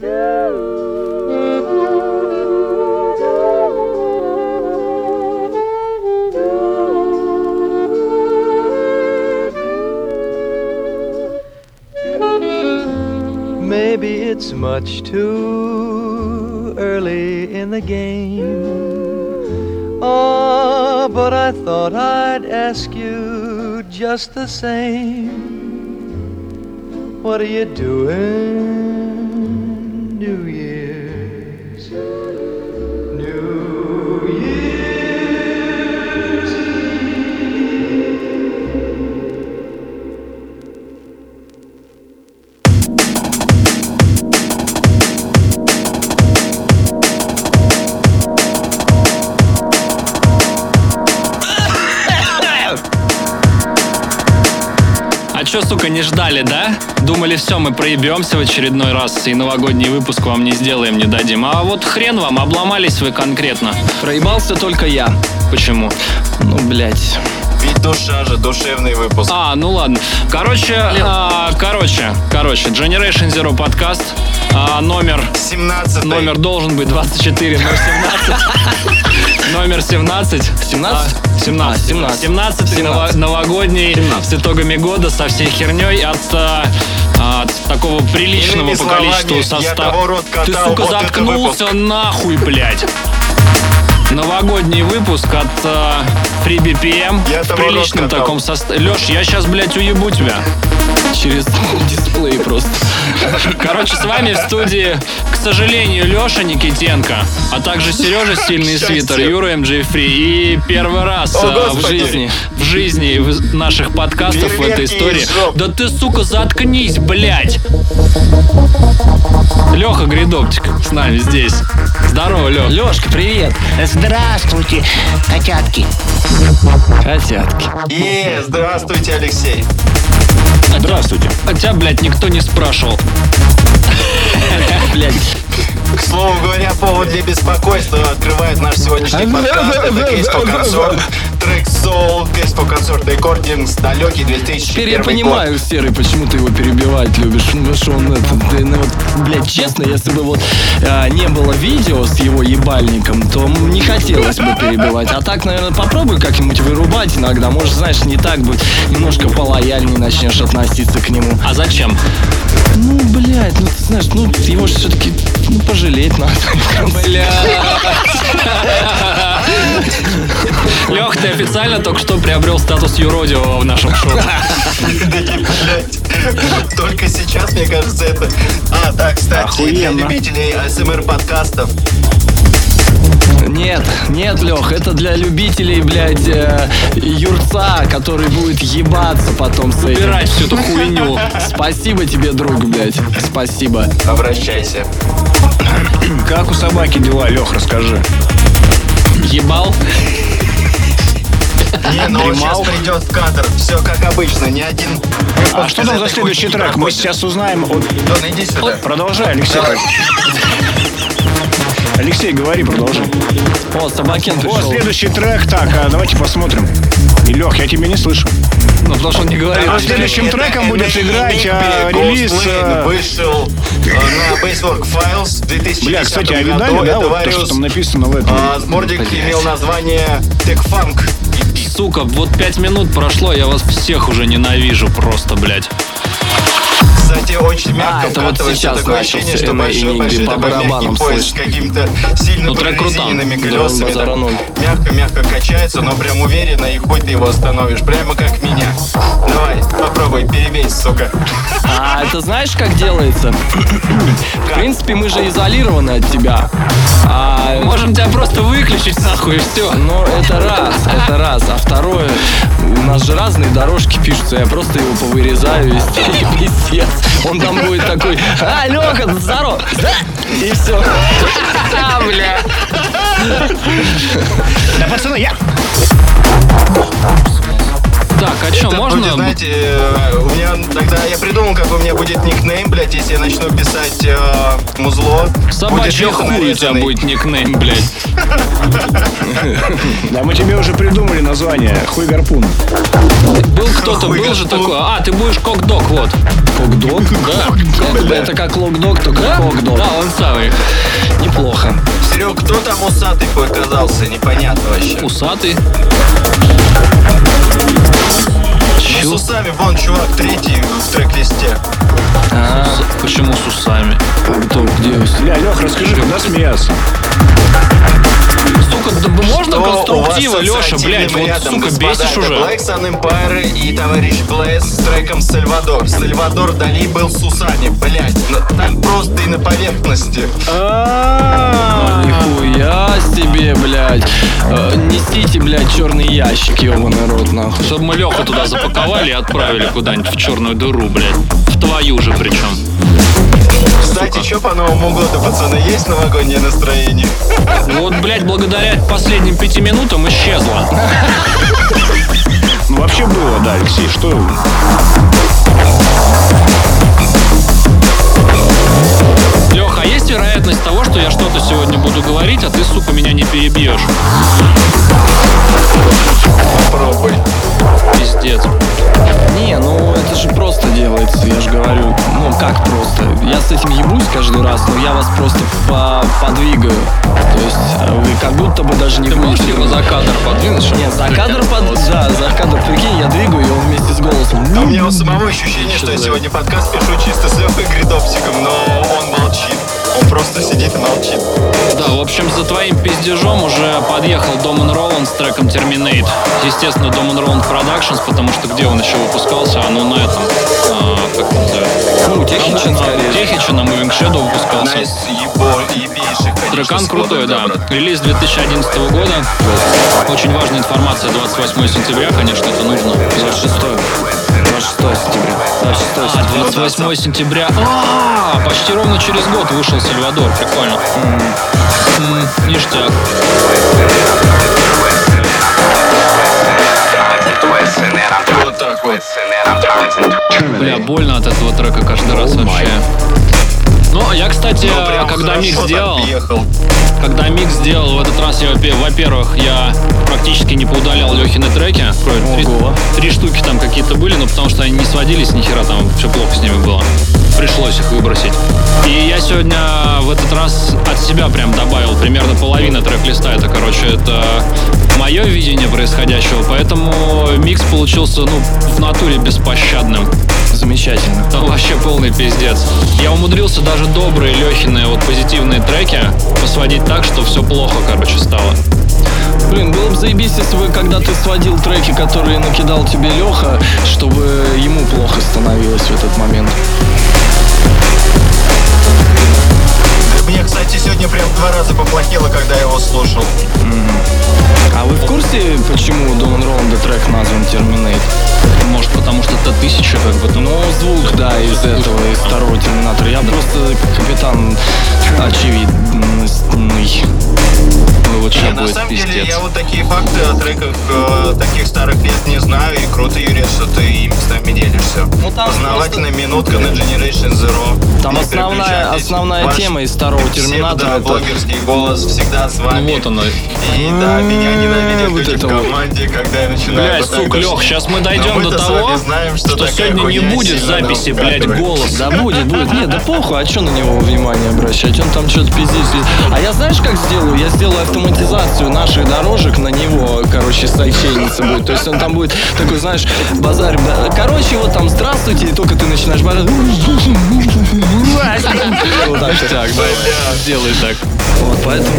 Maybe it's much too early in the game. Oh, but I thought I'd ask you just the same. What are you doing, А сука, не ждали, да? Думали, все, мы проебемся в очередной раз и новогодний выпуск вам не сделаем, не дадим. А вот хрен вам, обломались вы конкретно. Проебался только я. Почему? Ну, блядь. Ведь душа же, душевный выпуск. А, ну ладно. Короче, а, короче, короче, Generation Zero подкаст. А, номер, 17 номер должен быть 24, но 17. Номер 17. 17? А, 17. А, 17. 17 17. новогодний 17. с итогами года со всей херней от, а, от такого приличного Иными по количеству состава. Ты, сука, вот заткнулся нахуй, блядь. Новогодний выпуск от а, Free BPM Я в приличном таком составе. Леш, я сейчас, блядь, уебу тебя. Через дисплей просто. Короче, с вами в студии, к сожалению, Леша Никитенко, а также Сережа Сильный. Свитер, Юра МД Фри. И первый раз О, а, в жизни, в жизни в наших подкастов в этой Фейерверки истории. Да ты, сука, заткнись, блядь! Леха Гридоптик с нами здесь. Здорово, Лех. Лешка, привет. Здравствуйте, котятки. Котятки. И здравствуйте, Алексей. Здравствуйте. А тебя, блядь, никто не спрашивал. Блядь. К слову говоря, повод для беспокойства открывает наш сегодняшний подкаст. Это трек Soul, Кейспо Консорт Recordings, далекий 2001 Теперь я год. понимаю, Серый, почему ты его перебивать любишь. Ну, что он это, ты, ну, вот, блядь, честно, если бы вот а, не было видео с его ебальником, то не хотелось бы перебивать. А так, наверное, попробуй как-нибудь вырубать иногда. Может, знаешь, не так будет. Немножко полояльнее начнешь относиться к нему. А зачем? Ну, блядь, ну ты знаешь, ну его же все-таки ну, пожалеть надо. Лех, ты официально только что приобрел статус юродивого в нашем шоу. Только сейчас, мне кажется, это... А, да, кстати, для любителей АСМР подкастов. Нет, нет, Лех, это для любителей, блядь, э, юрца, который будет ебаться потом с этим. Убирать всю эту хуйню. Спасибо тебе, друг, блядь. Спасибо. Обращайся. Как у собаки дела, Лех, расскажи. Ебал? Не, ну он сейчас придет в кадр. Все как обычно, ни один... А что там за следующий трек? Мы сейчас узнаем от... Дон, иди сюда. Продолжай, Алексей. Алексей, говори, продолжай. О, Собакин О, пришел. следующий трек. Так, а давайте посмотрим. И, Лех, я тебя не слышу. Ну, потому что он не говорит. А следующим треком будет играть а, релиз... а, Вышел э, на Basework Files в 2010 Бля, кстати, а видали, да, вот то, что там написано в этом? А, Сборник имел название Tech Funk EP. Сука, вот пять минут прошло, я вас всех уже ненавижу просто, блядь. Кстати, очень мягко это вот сейчас такое ощущение, что Эмма большой, большой по такой барабанам поезд с какими-то сильно Ну, прорезиненными колесами. Мягко-мягко качается, но прям уверенно, и хоть ты его остановишь, прямо как меня. Давай, попробуй, перебей, сука. А это знаешь, как делается? В принципе, мы же изолированы от тебя. А, Можем тебя просто выключить нахуй и все. Ну, это раз, это раз. А второе, у нас же разные дорожки пишутся, я просто его повырезаю из пиздец. Он там будет такой, а, Леха, здорово, да? И все. А, бля. Да, пацаны, я... Так, а что, можно? будет, знаете, э, у меня тогда я придумал, как у меня будет никнейм, блядь, если я начну писать э, музло. Леха хуй у тебя будет никнейм, блядь. Да, мы тебе уже придумали название. Хуй гарпун. Был кто-то, был же такой. А, ты будешь кок-дог, вот. Кок-дог? Да. Это, как лок-дог, только Да? кок-дог. Да, неплохо. Серег, кто там усатый показался? Непонятно вообще. Усатый. Ну, с усами, вон, чувак, третий в трек-листе. А, С- Почему с усами? кто, где? Бля, Лех, расскажи, куда смеяться? Сука, да можно Что конструктива, с Леша, блядь, вот, рядом, сука, господа? бесишь уже. Black Sun Empire и товарищ Блэс с треком Сальвадор. Сальвадор Дали был с усами, блядь. но Там просто и на поверхности. А, Нихуя себе, блядь. Э, Несите, блядь, черный ящик, ебаный рот, нахуй. Чтобы мы Леху туда запаковали и отправили куда-нибудь в черную дыру, блядь. В твою же причем. Кстати, что по Новому году, пацаны, есть новогоднее настроение? Вот, блядь, благодаря последним пяти минутам исчезла. Ну, вообще было, да, Алексей, что... Леха, а есть вероятность того, что я что-то сегодня буду говорить, а ты, сука, меня не перебьешь? Попробуй. Пиздец. Не, ну это же просто делается, я же говорю. Ну как просто? Я с этим ебусь каждый раз, но я вас просто по подвигаю. То есть э, вы как будто бы даже не Ты можешь его за кадр подвинуть? чтобы Нет, за кадр под... Да, за кадр, прикинь, я двигаю, и он вместе с голосом. А у меня у самого ощущение, что я сегодня подкаст пишу чисто с Лехой Гридовсиком, но он молчит. Он просто сидит и молчит. Да, в общем, за твоим пиздежом уже подъехал Доман Роланд с треком Terminate. Естественно, Доман Роланд Productions, потому что где он еще выпускался? А ну на этом, а, как это называется? Ну, Техничен, На- скорее. Техничен на Moving Shadow выпускался. Одна из ебо, ебейших, конечно, Трекан крутой, да. брат. Релиз 2011 года. Очень важная информация. 28 сентября, конечно, это нужно. 26 26 сентября. 26 А, сентября. 28 сентября. А, почти ровно через год вышел Сальвадор. Прикольно. М, Ништяк. Так вот. Бля, больно от этого трека каждый раз вообще. Ну, я, кстати, Ну, когда микс так делал, въехал. когда микс делал в этот раз, я, во- во-первых, я практически не поудалял Лехины треки. Три, три штуки там какие-то были, но потому что они не сводились ни хера, там все плохо с ними было. Пришлось их выбросить. И я сегодня в этот раз от себя прям добавил примерно половина трек-листа. Это, короче, это мое видение происходящего, поэтому микс получился, ну, в натуре беспощадным. Замечательно. Там вообще полный пиздец. Я умудрился даже добрые Лехины вот позитивные треки посводить так, что все плохо, короче, стало. Блин, было бы заебись, если бы когда ты сводил треки, которые накидал тебе Леха, чтобы ему плохо становилось в этот момент. Мне, кстати, сегодня прям два раза поплохело, когда я его слушал. А вы в курсе, почему Доман Роланда трек назван Терминейт? Может, потому что это тысяча, как бы, ну, Ну, звук, да, из этого, из второго Терминатора. Я просто капитан очевидный. ой, вот Не, сейчас на будет самом деле, пиздец. я вот такие факты о треках э, таких старых лет не знаю, и круто, Юрий, что ты ими с нами делишься. Ну, там Познавательная минутка на Generation Zero. Там Не основная, основная Ваш тема из второго Терминатора. это- блогерский голос всегда с вами. Ну вот оно. И да, меня ненавидят Вот люди это в вот. команде, когда я начинаю... Сука, вот- Лех, сейчас мы дойдем до того, знаем, что, сегодня не будет записи, вкатывает. голос. Да будет, будет. Нет, да похуй, а что на него внимание обращать? Он там что-то пиздит. пиздит. А я знаешь, как сделаю? Я сделаю автоматизацию наших дорожек на него, короче, сайчейница будет. То есть он там будет такой, знаешь, базарь. да. Короче, вот там здравствуйте, и только ты начинаешь базарь. Вот так, так, да. Сделай так. Вот, поэтому...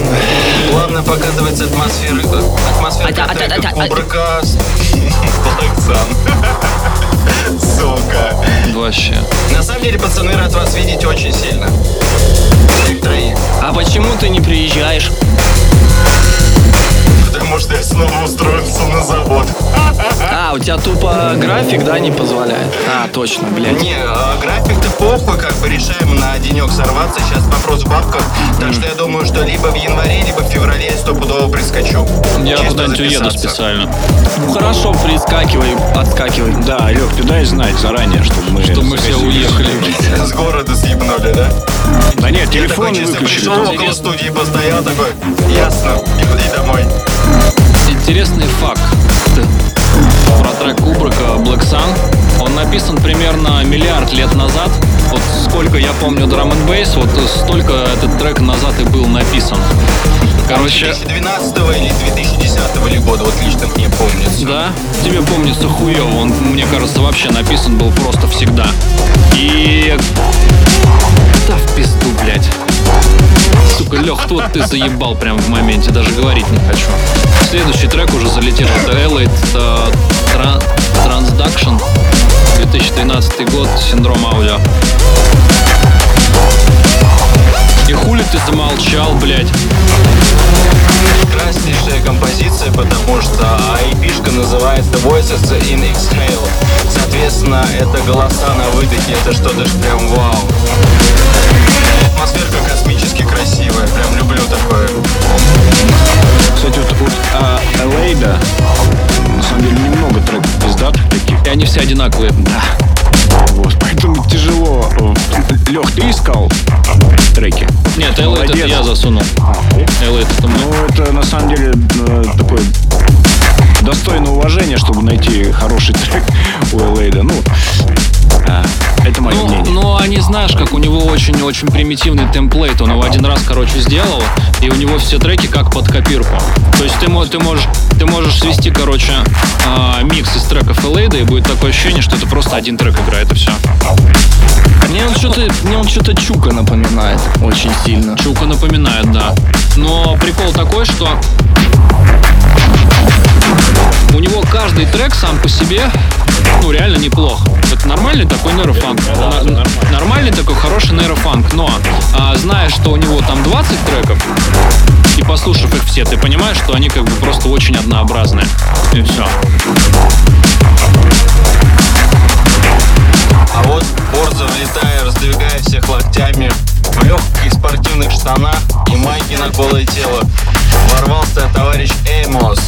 Главное показывается атмосфера, атмосфера трека Кубрика с Black Sun. Сука. Вообще. На самом деле, пацаны, рад вас видеть очень сильно. Всех троих. А почему ты не приезжаешь? Потому что я снова устроился на завод. А, у тебя тупо график, да, не позволяет? А, точно, блядь. Не, а график-то похуй, как бы решаем на денек сорваться. Сейчас вопрос в бабках. Так что я думаю, что либо в январе, либо в феврале я стопудово прискочу. Я Чисто куда-нибудь уеду записаться. специально. Ну хорошо, прискакивай, отскакивай. Да, Лех, ты дай знать заранее, чтобы мы... Что мы все загасили. уехали. С города съебнули, да? Да нет, Я телефон такой чисто выключили. пришел около студии, постоял такой, ясно, и, и домой. Интересный факт про трек Кубрика Black Sun. Он написан примерно миллиард лет назад. Вот сколько я помню драм н бейс, вот столько этот трек назад и был написан. Короче, 2012 или 2010 ли года, вот лично мне помнится. да, тебе помнится хуёво. Он, мне кажется, вообще написан был просто всегда. И... Да в пизду, блядь. Сука, Лех, тут ты заебал прям в моменте, даже говорить не хочу. Следующий трек уже залетел, это Elite Transduction, 2013 год, синдром аудио. И хули ты замолчал, блядь? Прекраснейшая композиция, потому что IP-шка называется Voices in Exhale. Соответственно, это голоса на выдохе, это что-то ж прям вау. Атмосферка космически красивая, прям люблю такое. Кстати, вот, вот а, Элейда, на самом деле, немного треков пиздатых таких. И они все одинаковые. Да. Вот, поэтому тяжело. Лех, ты искал треки? Нет, Elite это я засунул. А? Elite это мой. Ну, это на самом деле э, такое достойное уважение, чтобы найти хороший трек у Элейда. Ну, а, это мое Ну, мнение. ну, они, знаешь, как у него очень-очень примитивный темплейт. Он его один раз, короче, сделал, и у него все треки как под копирку. То есть ты, ты, можешь, ты можешь свести, короче, а, микс из треков Элейда, и будет такое ощущение, что это просто один трек играет, и все. Мне он что-то, мне он что-то Чука напоминает очень сильно. Чука напоминает, да. Но прикол такой, что у него каждый трек сам по себе, ну, реально неплох. Это нормальный такой нейрофанк. На- нормальный такой хороший нейрофанк. Но, а, зная, что у него там 20 треков, и послушав их все, ты понимаешь, что они как бы просто очень однообразные. И все. А вот Борза, влетая, раздвигая всех локтями, в легких спортивных штанах и майке на голое тело, ворвался товарищ Эймос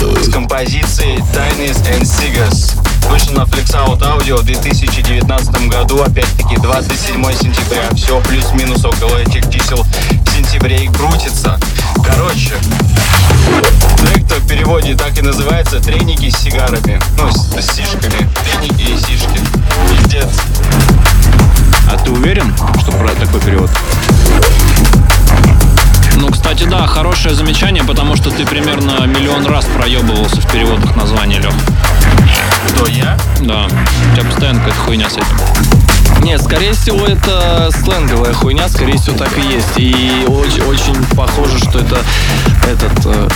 с композицией Tinies and Cigars. Вышел на Flex Out Audio в 2019 году, опять-таки 27 сентября. Все плюс-минус около этих чисел в сентябре и крутится. Короче, Трек-то в переводе так и называется «Треники с сигарами». Ну, с, с сишками. Треники и сишки. Пиздец. А ты уверен, что про такой перевод? Ну, кстати, да, хорошее замечание, потому что ты примерно миллион раз проебывался в переводах названия, Лех. Кто я? Да. У тебя постоянно какая-то хуйня с этим. Нет, скорее всего, это сленговая хуйня, скорее всего, так и есть. И очень, очень похоже, что это этот... э,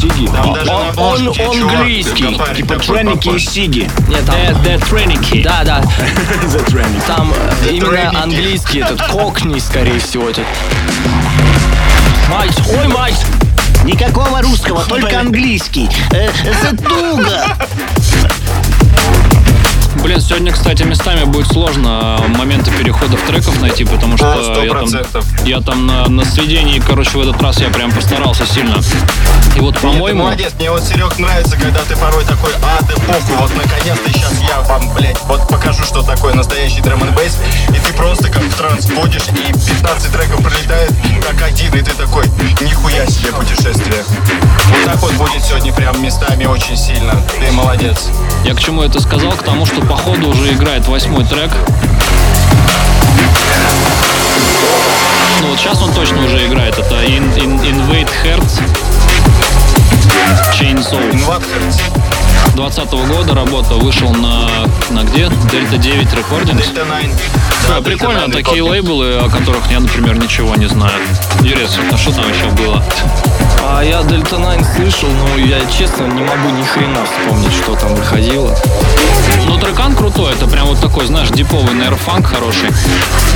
Сиги? Там даже он- на он чувак английский, Типа треники и сиги. Нет, там... The Треники. Да, да. The. Там э, The именно Training. английский этот кокни, скорее всего, этот. Мать, ой, мать! Никакого русского, только английский. Э, Затуга. Блин, сегодня, кстати, местами будет сложно э, моменты переходов треков найти, потому что сто я там, я там на, на сведении, короче, в этот раз я прям постарался сильно. И вот, по-моему, молодец, мне вот, Серег, нравится, когда ты порой такой, а, ты похуй, вот наконец-то сейчас я вам, блядь, вот покажу, что такое настоящий драм н бейс и ты просто как в транс входишь, и 15 треков пролетает как один, и ты такой, нихуя себе путешествие. Вот так вот будет сегодня прям местами очень сильно. Ты молодец. я к чему это сказал? К тому, что по ходу уже играет восьмой трек. Ну вот сейчас он точно уже играет. Это In- In- Invade Hertz Chainsaw. Инватхерц, 20 года работа вышел на, на где? Delta 9 Recordings. Дельта 9. Да, прикольно, такие лейблы, о которых я, например, ничего не знаю. Юрец, а что там еще было? А я Delta 9 слышал, но я, честно, не могу ни хрена вспомнить, что там выходило. Ну, трекан крутой, это прям вот такой, знаешь, диповый нейрофанк хороший.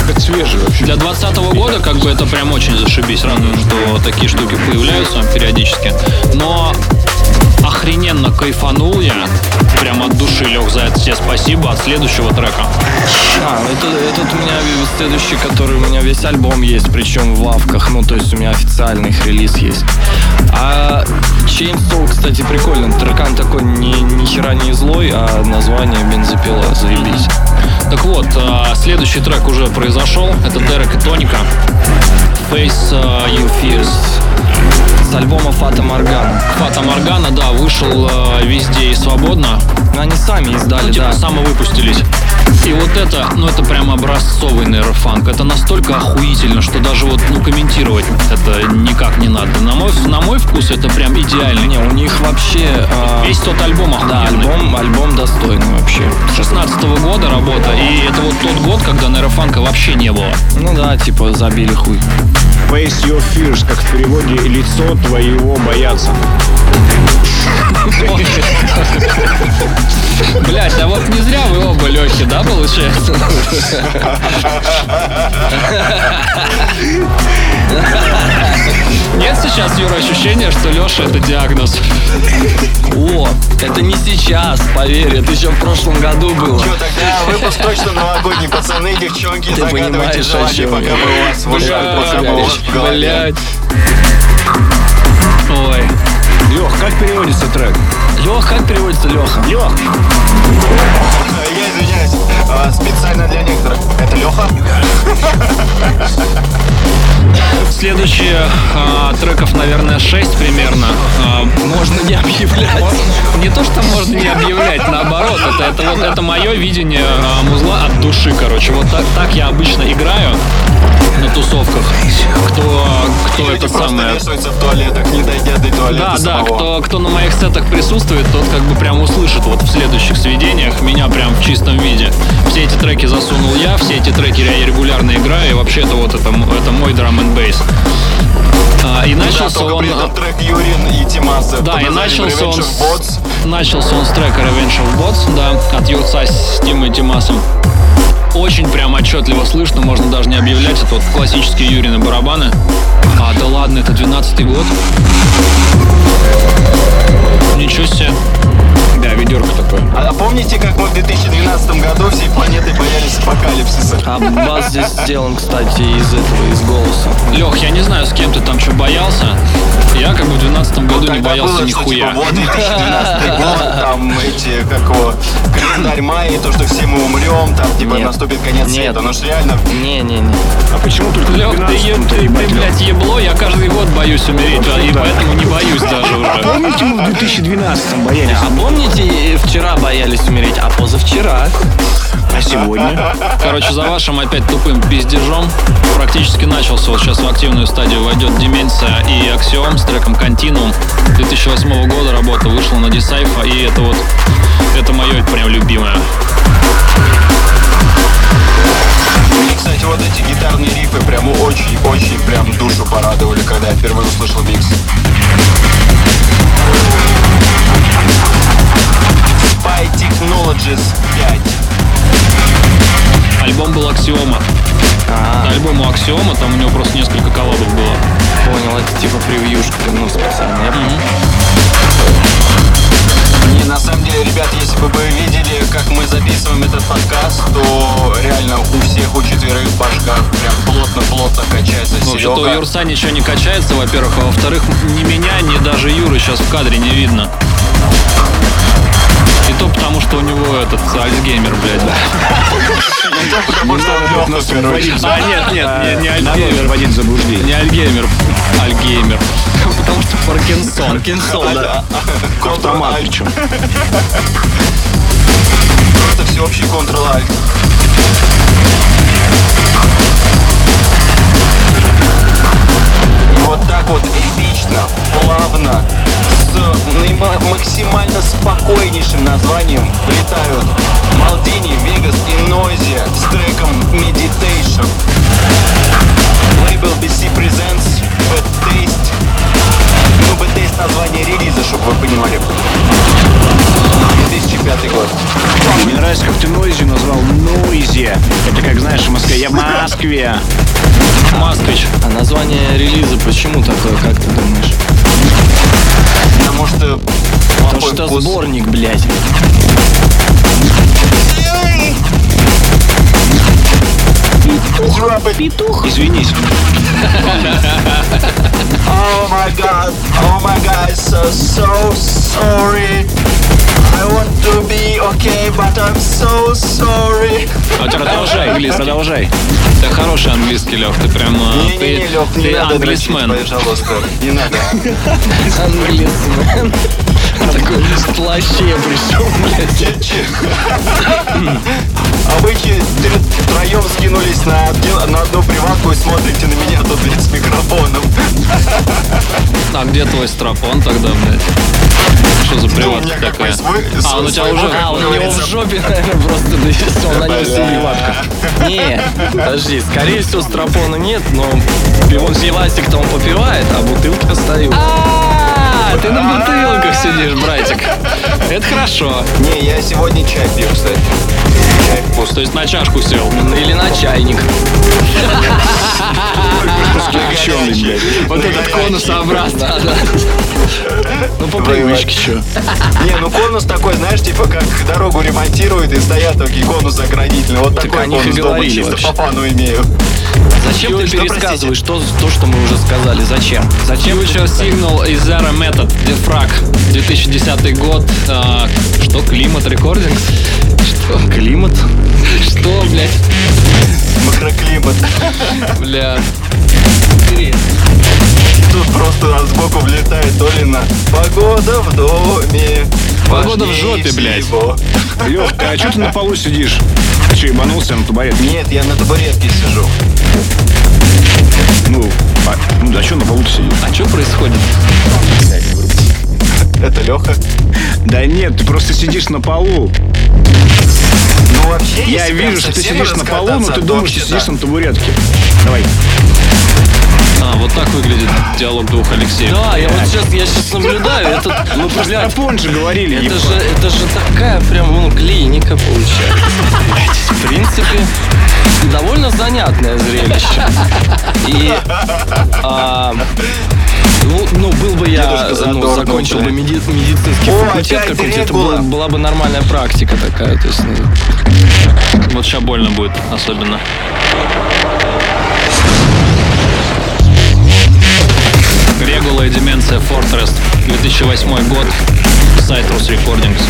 Это свежий вообще. Для 20 года как бы это прям очень зашибись. Радует, что такие штуки появляются периодически. Но охрененно кайфанул я. Прям от души лег за это тебе спасибо от следующего трека. А, это, этот у меня следующий, который у меня весь альбом есть, причем в лавках, ну, то есть у меня официальный их релиз есть. А Chainsaw, кстати, прикольно. Трекан такой ни, ни хера не злой, а название бензопила, заебись. Так вот, а, следующий трек уже произошел. Это Дерек и Тоника. Face а, You Fears. С альбома Фата Моргана. Фата Моргана, да, вышел э, везде и свободно. Ну, Они сами издали, Ну, типа да. самовыпустились. И вот это, ну это прям образцовый нейрофанк. Это настолько охуительно, что даже вот, ну, комментировать это никак не надо. На мой, на мой вкус это прям идеально. Не, у них вообще... а, Весь тот альбом Да, охуенный. альбом, альбом достойный вообще. 16 года работа, и это вот тот год, когда нейрофанка вообще не было. Ну да, типа забили хуй. Face your fears, как в переводе лицо твоего боятся. Блять, да вот не зря вы оба легкие, да, получается? Нет сейчас, Юра, ощущения, что Леша это диагноз. О, это не сейчас, поверь, это еще в прошлом году было. Че, тогда выпуск точно новогодний, пацаны, девчонки, Ты загадывайте желание, пока мы у вас в ушах, пока мы у вас в голове. Блять. Ой. Лех, как переводится трек? Лех, как переводится Леха? Лех, Я извиняюсь, специально для некоторых. Это Леха? Следующие а, треков, наверное, 6 примерно. А, Можно не объявлять. не то, что можно не объявлять, наоборот. Это, это вот это мое видение а, музла от души, короче. Вот так, так я обычно играю на тусовках. Кто, кто это самое. вешаются в туалетах, не дойдя до туалета Да, да, самого. кто, кто на моих сетах присутствует, тот как бы прям услышит вот в следующих сведениях меня прям в чистом виде. Все эти треки засунул я, все эти треки я регулярно играю, и вообще это вот это, это мой драм н бейс. А, и да, начался только он... этом трек Юрин и Тимаса Да, и начался он, с, начался он с трека Revenge of Bots, да, от Юрца с Тимой Тимасом. Очень прям отчетливо слышно, можно даже не объявлять, это вот классические Юрины барабаны. А, да ладно, это 12-й год. Ничего себе. да, ведерко такое. А помните, как мы в 2012 году всей планетой боялись апокалипсиса? А бас здесь сделан, кстати, из этого, из голоса. Лех, я не знаю, с кем ты там что боялся. Я как бы в 12 году не Тогда боялся было, что, нихуя. типа, вот 2012 год, там эти, как его, календарь майя, то, что все мы умрем, там, типа, Нет. Наступит конец Нет. света. Ну, ж реально, Не-не-не. А почему только в Лех, ты, е- 12-м-то, ты, ты, Лёх? блядь, ебло, я каждый год боюсь умереть, а, и да. поэтому не боюсь даже уже. Помните, мы в 2012-м боялись? А помните, вчера боялись умереть, а позавчера? А сегодня? Короче, за вашим опять тупым пиздежом практически начался. Вот сейчас в активную стадию войдет Деменция и Аксиом с треком Continuum. 2008 года работа вышла на Дисайфа, и это вот, это мое прям любимое. Мне, кстати, вот эти гитарные рифы прям очень-очень прям душу порадовали, когда я впервые услышал микс. Spy Technologies 5. Альбом был Аксиома. А, Альбом у Аксиома, там у него просто несколько коллабов было. понял, это типа превьюшка, ну, специально. Я понял. И на самом деле, ребят, если бы вы видели, как мы записываем этот подкаст, то реально у всех, у четверых в башках прям плотно-плотно качается Ну, Вообще-то у. Юрса ничего не качается, во-первых, а во-вторых, ни меня, ни даже Юры сейчас в кадре не видно. И то потому, что у него этот Альцгеймер, блядь, да. Потому что он короче. А, нет, нет, не, Альцгеймер. вводить заблуждение. Не Альгеймер, Альгеймер. Потому что Паркинсон. Паркинсон, да. Причем. Просто всеобщий Ctrl-Alt. Английский. продолжай. Ты хороший английский, Лех. Ты прям... а, Не-не-не, ты, Лёв, не ты надо дрочить, англисмен. пожалуйста. Не надо. Англисмен. Такой в плаще пришел, блядь. А вы втроем скинулись на, один- на одну приватку и смотрите на меня тут, блядь, с микрофоном. А где твой страпон тогда, блядь? Что за Ну, приватка как такая? свой- А, он у тебя уже... А, у него в жопе, наверное, просто довесил, на нем сидит. Не, подожди, скорее всего, страпона нет, но он пивасик-то он попивает, а бутылки остаются. А, ты на бутылках сидишь, братик. Это хорошо. Не, я сегодня чай пью, кстати. Чай вкусный. То есть на чашку сел. Или на чайник. Вот этот конусообразный. Ну, по привычке, что. Не, ну конус такой, знаешь, типа как дорогу ремонтируют и стоят такие конусы ограничительные. Вот такой конус дома чисто по фану имею. Зачем ты Что, пересказываешь то, то, что мы уже сказали? Зачем? Зачем? Future Signal и Zero Method Defrag 2010 год. А, что, климат рекордингс? Что? Климат. Что, блядь? Макроклимат. Бля. Тут Погода в доме. Погода в жопе, блядь. всего». Лех, а что ты на полу сидишь? Ты что, ебанулся на табуретке? Нет, я на табуретке сижу. Ну, а, ну да что на полу сидишь? А что происходит? Это Леха. Да нет, ты просто сидишь на полу. Ну вообще, Я если прям вижу, что ты совсем сидишь на полу, но раскататься, ты думаешь, что вообще сидишь на табуретке. Давай. А, вот так выглядит диалог двух Алексеев. Да, я вот сейчас, я сейчас наблюдаю, это, ну, Про блядь, страпон же говорили. это ебать. же, это же такая прям, ну, клиника получается. В принципе, довольно занятное зрелище. И, а, ну, ну, был бы я, Дедушка ну, закончил бы меди- медицинский О, факультет какой-нибудь, это была, была бы нормальная практика такая, то есть, ну, Вот сейчас больно будет, особенно. И Деменция Fortress, 2008 год, Citrus Recordings.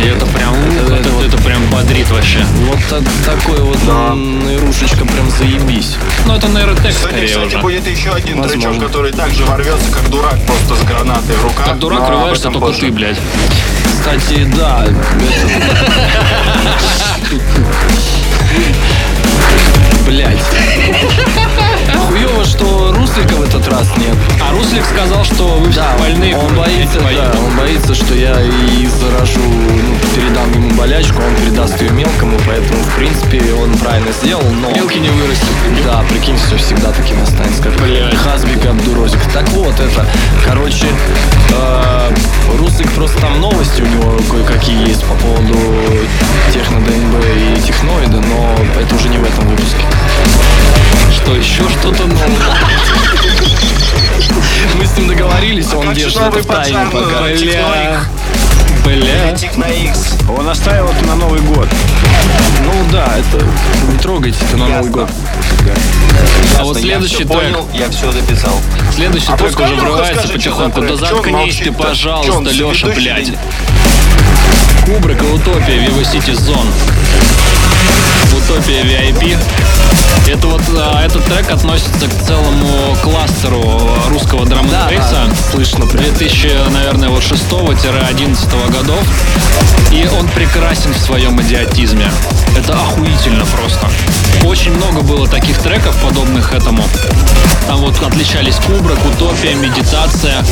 И это прям, это, это- это прям бодрит вообще. вот так- такой вот м, наирушечка прям заебись. Ну это нейротек скорее кстати, уже. будет еще один Возможно. тречок, который также ворвется, как дурак, просто с гранатой в руках. Как дурак Но об рываешься только позже. ты, блядь. Кстати, да, Блять. Хуево, что Руслика в этот раз нет. А Руслик сказал, что вы все больные. он курите боится, да, он боится, что я и заражу, ну, передам ему болячку, он передаст ее мелкому, поэтому, в принципе, он правильно сделал, но... Мелкий не вырастет. Да, прикинь, все всегда таким останется, как Блядь. Хазбик Абдурозик. Так вот, это, короче, э, Руслик просто там новости у него кое-какие есть по поводу техно ДНБ и техноида, но это уже не в этом выпуске. Что еще что-то новое? Мы с ним договорились, он держит это в тайне пока. Бля. Бля. Он оставил это на Новый год. Ну да, это не трогайте это на. Новый год. А вот следующий трек. понял, я все записал. Следующий А трек уже врывается потихоньку. Да заткнись ты, пожалуйста, Леша, блядь. Кубрик и Утопия Vivo City Zone. Утопия VIP. Это вот а, этот трек относится к целому кластеру русского драм Да, да, слышно прям. 2000, наверное, вот 6-11 годов. И он прекрасен в своем идиотизме. Это охуительно просто. Очень много было таких треков, подобных этому. Там вот отличались Кубрик, Утопия, Медитация,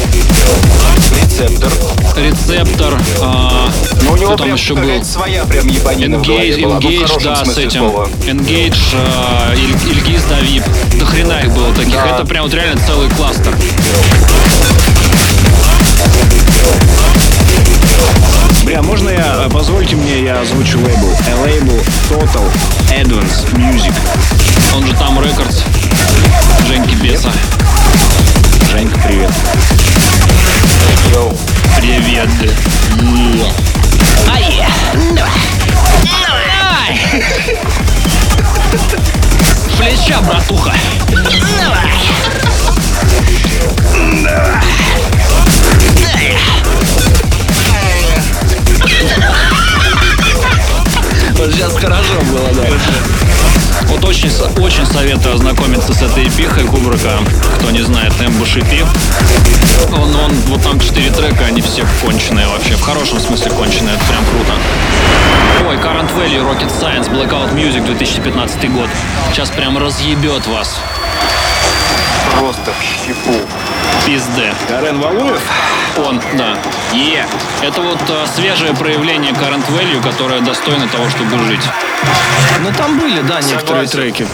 Рецептор. Рецептор. а, Но у него там прям еще был? своя прям ебанина Engage, была. Ну, Engage, да, с этим. слова. Engage, э, Иль- Ильгиз Давид. До хрена их было таких. Да. Это прям вот реально целый кластер. Бля, можно я, э, позвольте мне, я озвучу лейбл. A лейбл Total Advance Music. Он же там Рекордс. Женьки Беса. Женька, привет. Йоу. Привет. Плеча, братуха. Вот сейчас хорошо было, да. Вот очень, очень советую ознакомиться с этой эпихой Кубрика. Кто не знает, Ambush EP. Он, он, вот там четыре трека, они все конченые вообще. В хорошем смысле конченые, это прям круто. Ой, Current Value, Rocket Science, Blackout Music 2015 год. Сейчас прям разъебет вас. Просто в. Пизде. Карен Валуев? Он, да. Е. Это вот э, свежее проявление Current Value, которое достойно того, чтобы жить. Ну там были, да, некоторые Согласен. треки.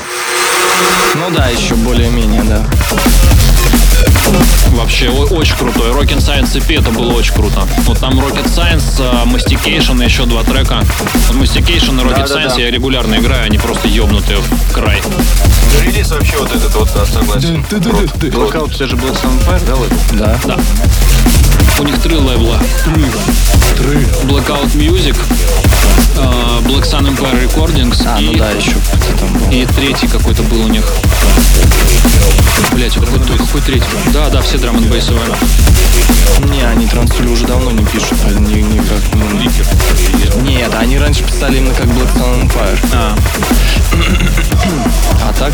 Ну да, еще более-менее, да. Вообще о- очень крутой. Rocket Science EP это было очень круто. Вот там Rocket Science, э, Mastication и еще два трека. Вот Mastication и Rocket Да-да-да. Science я регулярно играю, они просто ебнутые в край. Релиз вообще вот этот вот, да, согласен. Блокаут, это же был Sunfire, да, лейбл? Да. Да. У них три лейбла. Blackout Music, Black Sun Empire Recordings А, ну и, да, еще кто там был. и третий какой-то был у них. Блять, какой, какой третий? Да, да, все драм н бейсовые. Не, они трансули уже давно не пишут, а не, не как... ну, Нет, они раньше писали именно как Black Sun Empire. А, А так,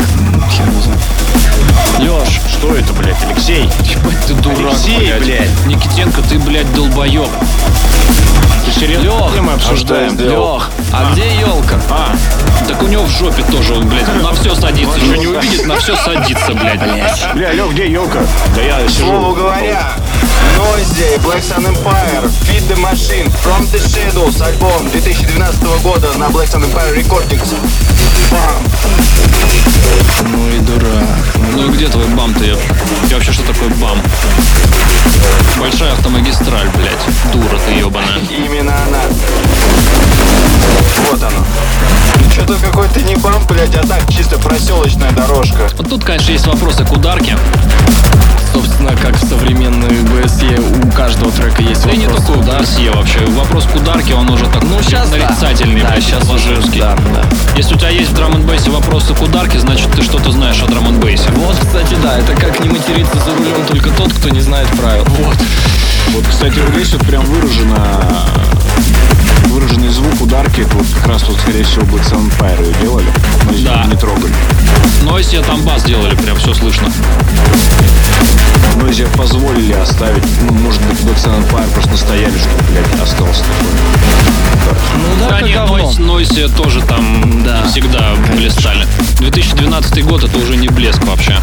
хер его знает. Леш, Что это, блядь, Алексей? ебать ты дурак, Алексей, блядь. Никитенко, ты, блядь, долбоеб. Ты серьезно? Лех, мы обсуждаем? Лех, а где елка? А, так у него в жопе тоже, он, блядь, на все садится. Еще не увидит, на все садится, блядь. Бля, Лев, где елка? Да я сижу. говоря, Noisy, Black Sun Empire, Feed the Machine, From the Shadows, альбом 2012 года на Black Sun Empire Recordings. Бам! Ну и дурак. Ну и где твой бам-то? Я, я вообще что такое бам? Большая автомагистраль, блядь. Дура ты ебаная. Именно она. Вот оно. Что-то какой-то не бам, блядь, а так чисто проселочная дорожка. Вот тут, конечно, есть вопросы к ударке. Собственно, как в современной БСЕ у каждого трека есть Да и не вопрос только у. Дарсье вообще. Вопрос к ударке, он уже так Ну, сейчас нарицательный, да. блядь, сейчас пассажирский. Да, да. Если у тебя есть в драм н вопросы к ударке, значит ты что-то знаешь о драм н бейсе. Вот, кстати, да, это как не материться за рулем только тот, кто не знает правил. Вот. Вот, кстати, вот прям выражено выраженный звук ударки, это вот как раз вот, скорее всего, Black Sun Empire ее делали, но Да. не трогали. Но если там бас делали, прям все слышно. Но если позволили оставить, ну, может быть, Black Sun Empire просто настояли, что, блядь, остался такой. Ну да, Да, нет, Нойсе тоже там Да, всегда блистали. 2012 год это уже не блеск вообще.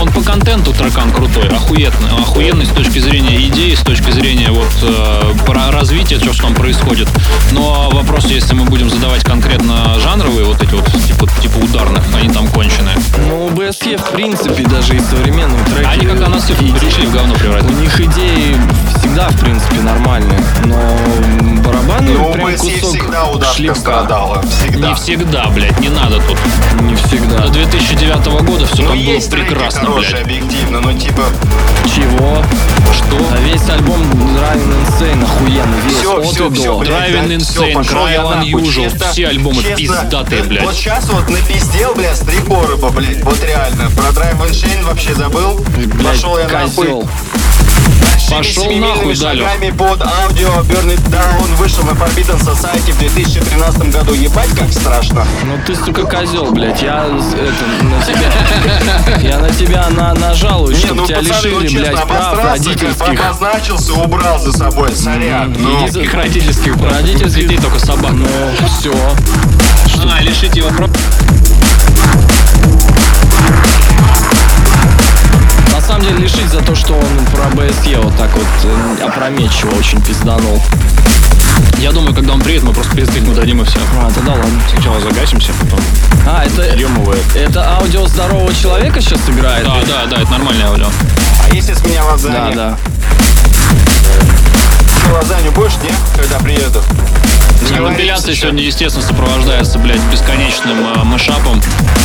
Он по контенту трекан крутой, охуенный, охуенный с точки зрения идеи, с точки зрения вот э, про развития, что там происходит. Но вопрос, если мы будем задавать конкретно жанровые вот эти вот типа, типа ударных, они там конченые. Ну, у БСЕ, в принципе, даже и современные треки... Они как на насыпь перешли в говно У превратились. них идеи всегда, в принципе, нормальные, но барабаны Ну, прям кусок всегда шлепка. страдала. Всегда. Не всегда, блядь, не надо тут. Не всегда. До 2009 года все Ну, там было прекрасно, хорошие, блядь. объективно, но типа... Чего? Что? А весь альбом Driving Insane охуенный, весь Все, от все, и все, до. блядь, Driving да, Insane, пошел Cry Unusual, честно, все альбомы честно, пиздатые, да, блядь. Вот сейчас вот напиздел, бля, с три короба, блядь, вот реально. Про Drive Insane вообще забыл. Блядь, Пошел я нахуй. Пошел нахуй, да, Лёх. шагами под аудио Burn It Down вышел на Forbidden Society в 2013 году. Ебать, как страшно. Ну ты, сука, козел, блядь. Я с- это, на тебя... Я на тебя на, нажалуюсь, Не, чтобы ну, тебя пацаны, ну, лишили, честно, блядь, прав родительских. обозначился, убрал за собой, сорян. Ну, Никаких родительских прав. Родительских- Детей только собак. Ну, все. А, лишить его прав. Самом деле лишить за то, что он про БСЕ вот так вот э, опрометчиво очень пизданул. Я думаю, когда он приедет, мы просто пиздыть ему дадим и все. А, тогда ладно. Сначала загасимся, потом А, это, его. это аудио здорового человека сейчас играет? Да, да, да, это нормальное аудио. а если с меня Да, лазанья? да. Что, лазанью будешь, не? Когда приеду? Компиляция сегодня, естественно, сопровождается, блядь, бесконечным э, мышапом.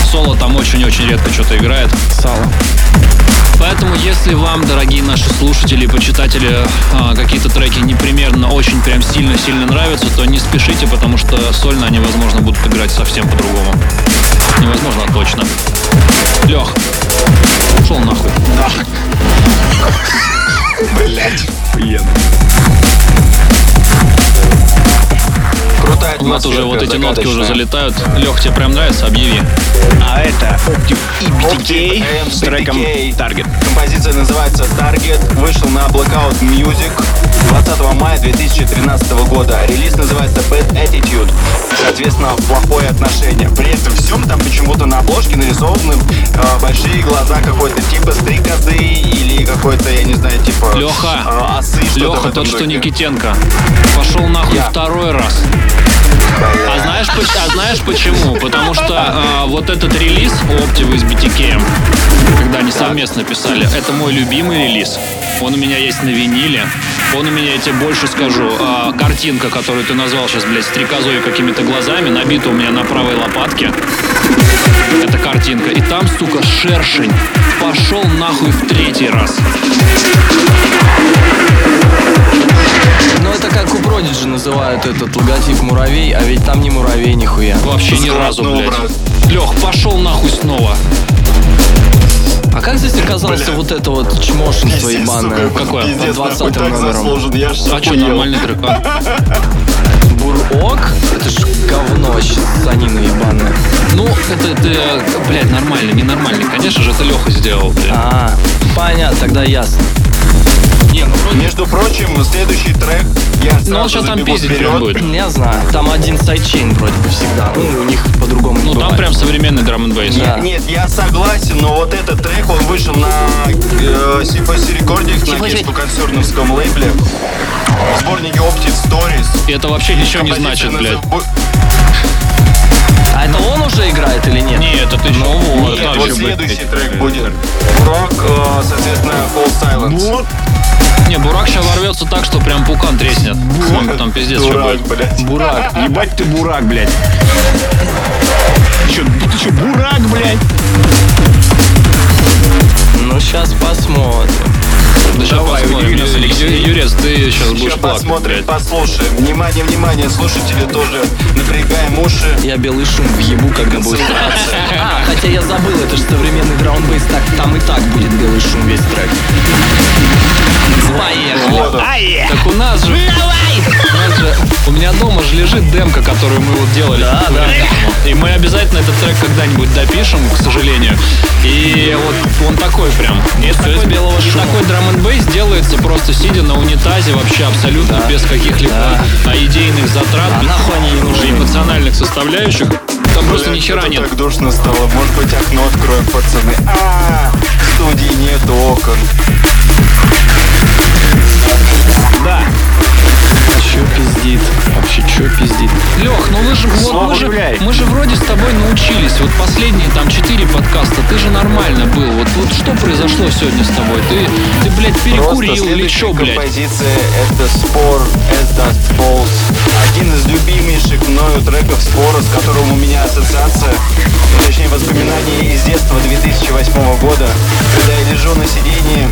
Соло там очень-очень редко что-то играет. Сало. Поэтому, если вам, дорогие наши слушатели и почитатели, а, какие-то треки непримерно очень прям сильно-сильно нравятся, то не спешите, потому что сольно они, возможно, будут играть совсем по-другому. Невозможно, а точно. Лех, ушел нахуй. Блять. Крутая Вот уже вот эти нотки уже залетают. Лех, тебе прям нравится? Объяви. А это Octave и Octave BTK AM с треком. Target. Композиция называется Target, вышел на Blackout Music 20 мая 2013 года. Релиз называется Bad Attitude, соответственно, плохое отношение. При этом всем там почему-то на обложке нарисованы э, большие глаза какой-то типа стрекозы или какой-то, я не знаю, типа Леха, э, осы, Леха, тот, что. Никитенко. Пошел нахуй Я. второй раз. А а знаешь почему? Потому что а, вот этот релиз Optiva с BTK, когда они совместно писали, это мой любимый релиз. Он у меня есть на виниле. Он у меня, я тебе больше скажу, а, картинка, которую ты назвал сейчас, блядь, стрекозой какими-то глазами, набита у меня на правой лопатке. Это картинка. И там, сука, шершень. Пошел нахуй в третий раз. Это как у Продиджи называют этот логотип муравей, а ведь там не муравей нихуя. Вообще ни разу, блядь. Лех, пошел нахуй снова. А как здесь оказался Бля. вот это вот чмошенство ебаное? Какое? Пиздец, Под нахуй 20 так номером. заслужен, я ж А что, нормальный трек? а? Бурок? Это ж говно, санина ебаная. Ну, это, это, блядь, нормально, ненормальный. Конечно же, это Леха сделал, блядь. А, понятно, тогда ясно. Не, ну вроде... Между прочим, следующий трек я Ну, он сейчас там пиздить прям будет. Я знаю, там один сайдчейн вроде бы всегда. Ну, у них по-другому не Ну, там бывает. прям современный драм н. Да. Нет, я согласен, но вот этот трек, он вышел на э, C4C Recordings, на гесту концерновском лейбле. В сборнике Optic Stories. И это вообще ничего не значит, блядь. А это он уже играет или нет? Нет, это еще Ну вот, Нет, вот следующий трек будет. Бурак, э, соответственно, Cold Silence. Не, Бурак сейчас ворвется так, что прям пукан треснет. Там, там пиздец будет. блядь. Бурак. Ебать ты бурак, блядь. Че, ты что, бурак, блядь? Ну, сейчас посмотрим. Да Давай, посмотрим. удиви нас, Алексей. Ю- Юрец, ты сейчас будешь Сейчас плакать, посмотрим, блядь. послушаем. Внимание, внимание, слушатели тоже напрягаем уши. Я белый шум въебу, когда будет. А, хотя я забыл, это же современный драундбейс, так там и так будет белый шум весь трек. Поехали. Так у нас же... У нас же... У меня дома же лежит демка, которую мы вот делали. Да, да. И мы обязательно этот трек когда-нибудь допишем, к сожалению. И вот он такой прям. Всё такой, белого шума. такой драм н бейс делается просто сидя на унитазе вообще абсолютно Да. без каких-либо а, идейных затрат, А нахуй они не нужны? эмоциональных составляющих. Там просто ни хера нет. так душно стало. Может быть, окно откроем, пацаны. А, в студии нет окон. Да. Чё пиздит? Вообще, чё пиздит? Лех, ну мы же, вот Слово мы, же, гуляй. мы же вроде с тобой научились. Вот последние там четыре подкаста, ты же нормально был. Вот, вот что произошло сегодня с тобой? Ты, ты блядь, перекурил или что, блядь? композиция это спор As Dust Falls. Один из любимейших мною треков спора, с которым у меня ассоциация, точнее воспоминания из детства 2008 года, когда я лежу на сидении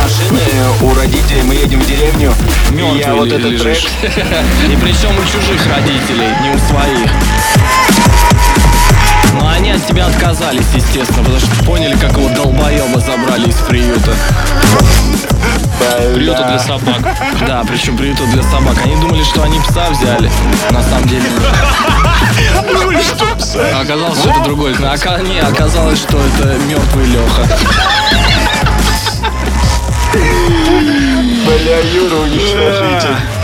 машины у родителей, мы едем в деревню, и я Мертвый вот этот трек лежишь? И причем у чужих родителей, не у своих. Но они от тебя отказались, естественно, потому что поняли, как его долбоеба забрали из приюта. Приюта для собак. Да, причем приюта для собак. Они думали, что они пса взяли. На самом деле нет. А оказалось, что это другой. Ока- не, оказалось, что это мертвый Леха. Бля, Юра, уничтожитель.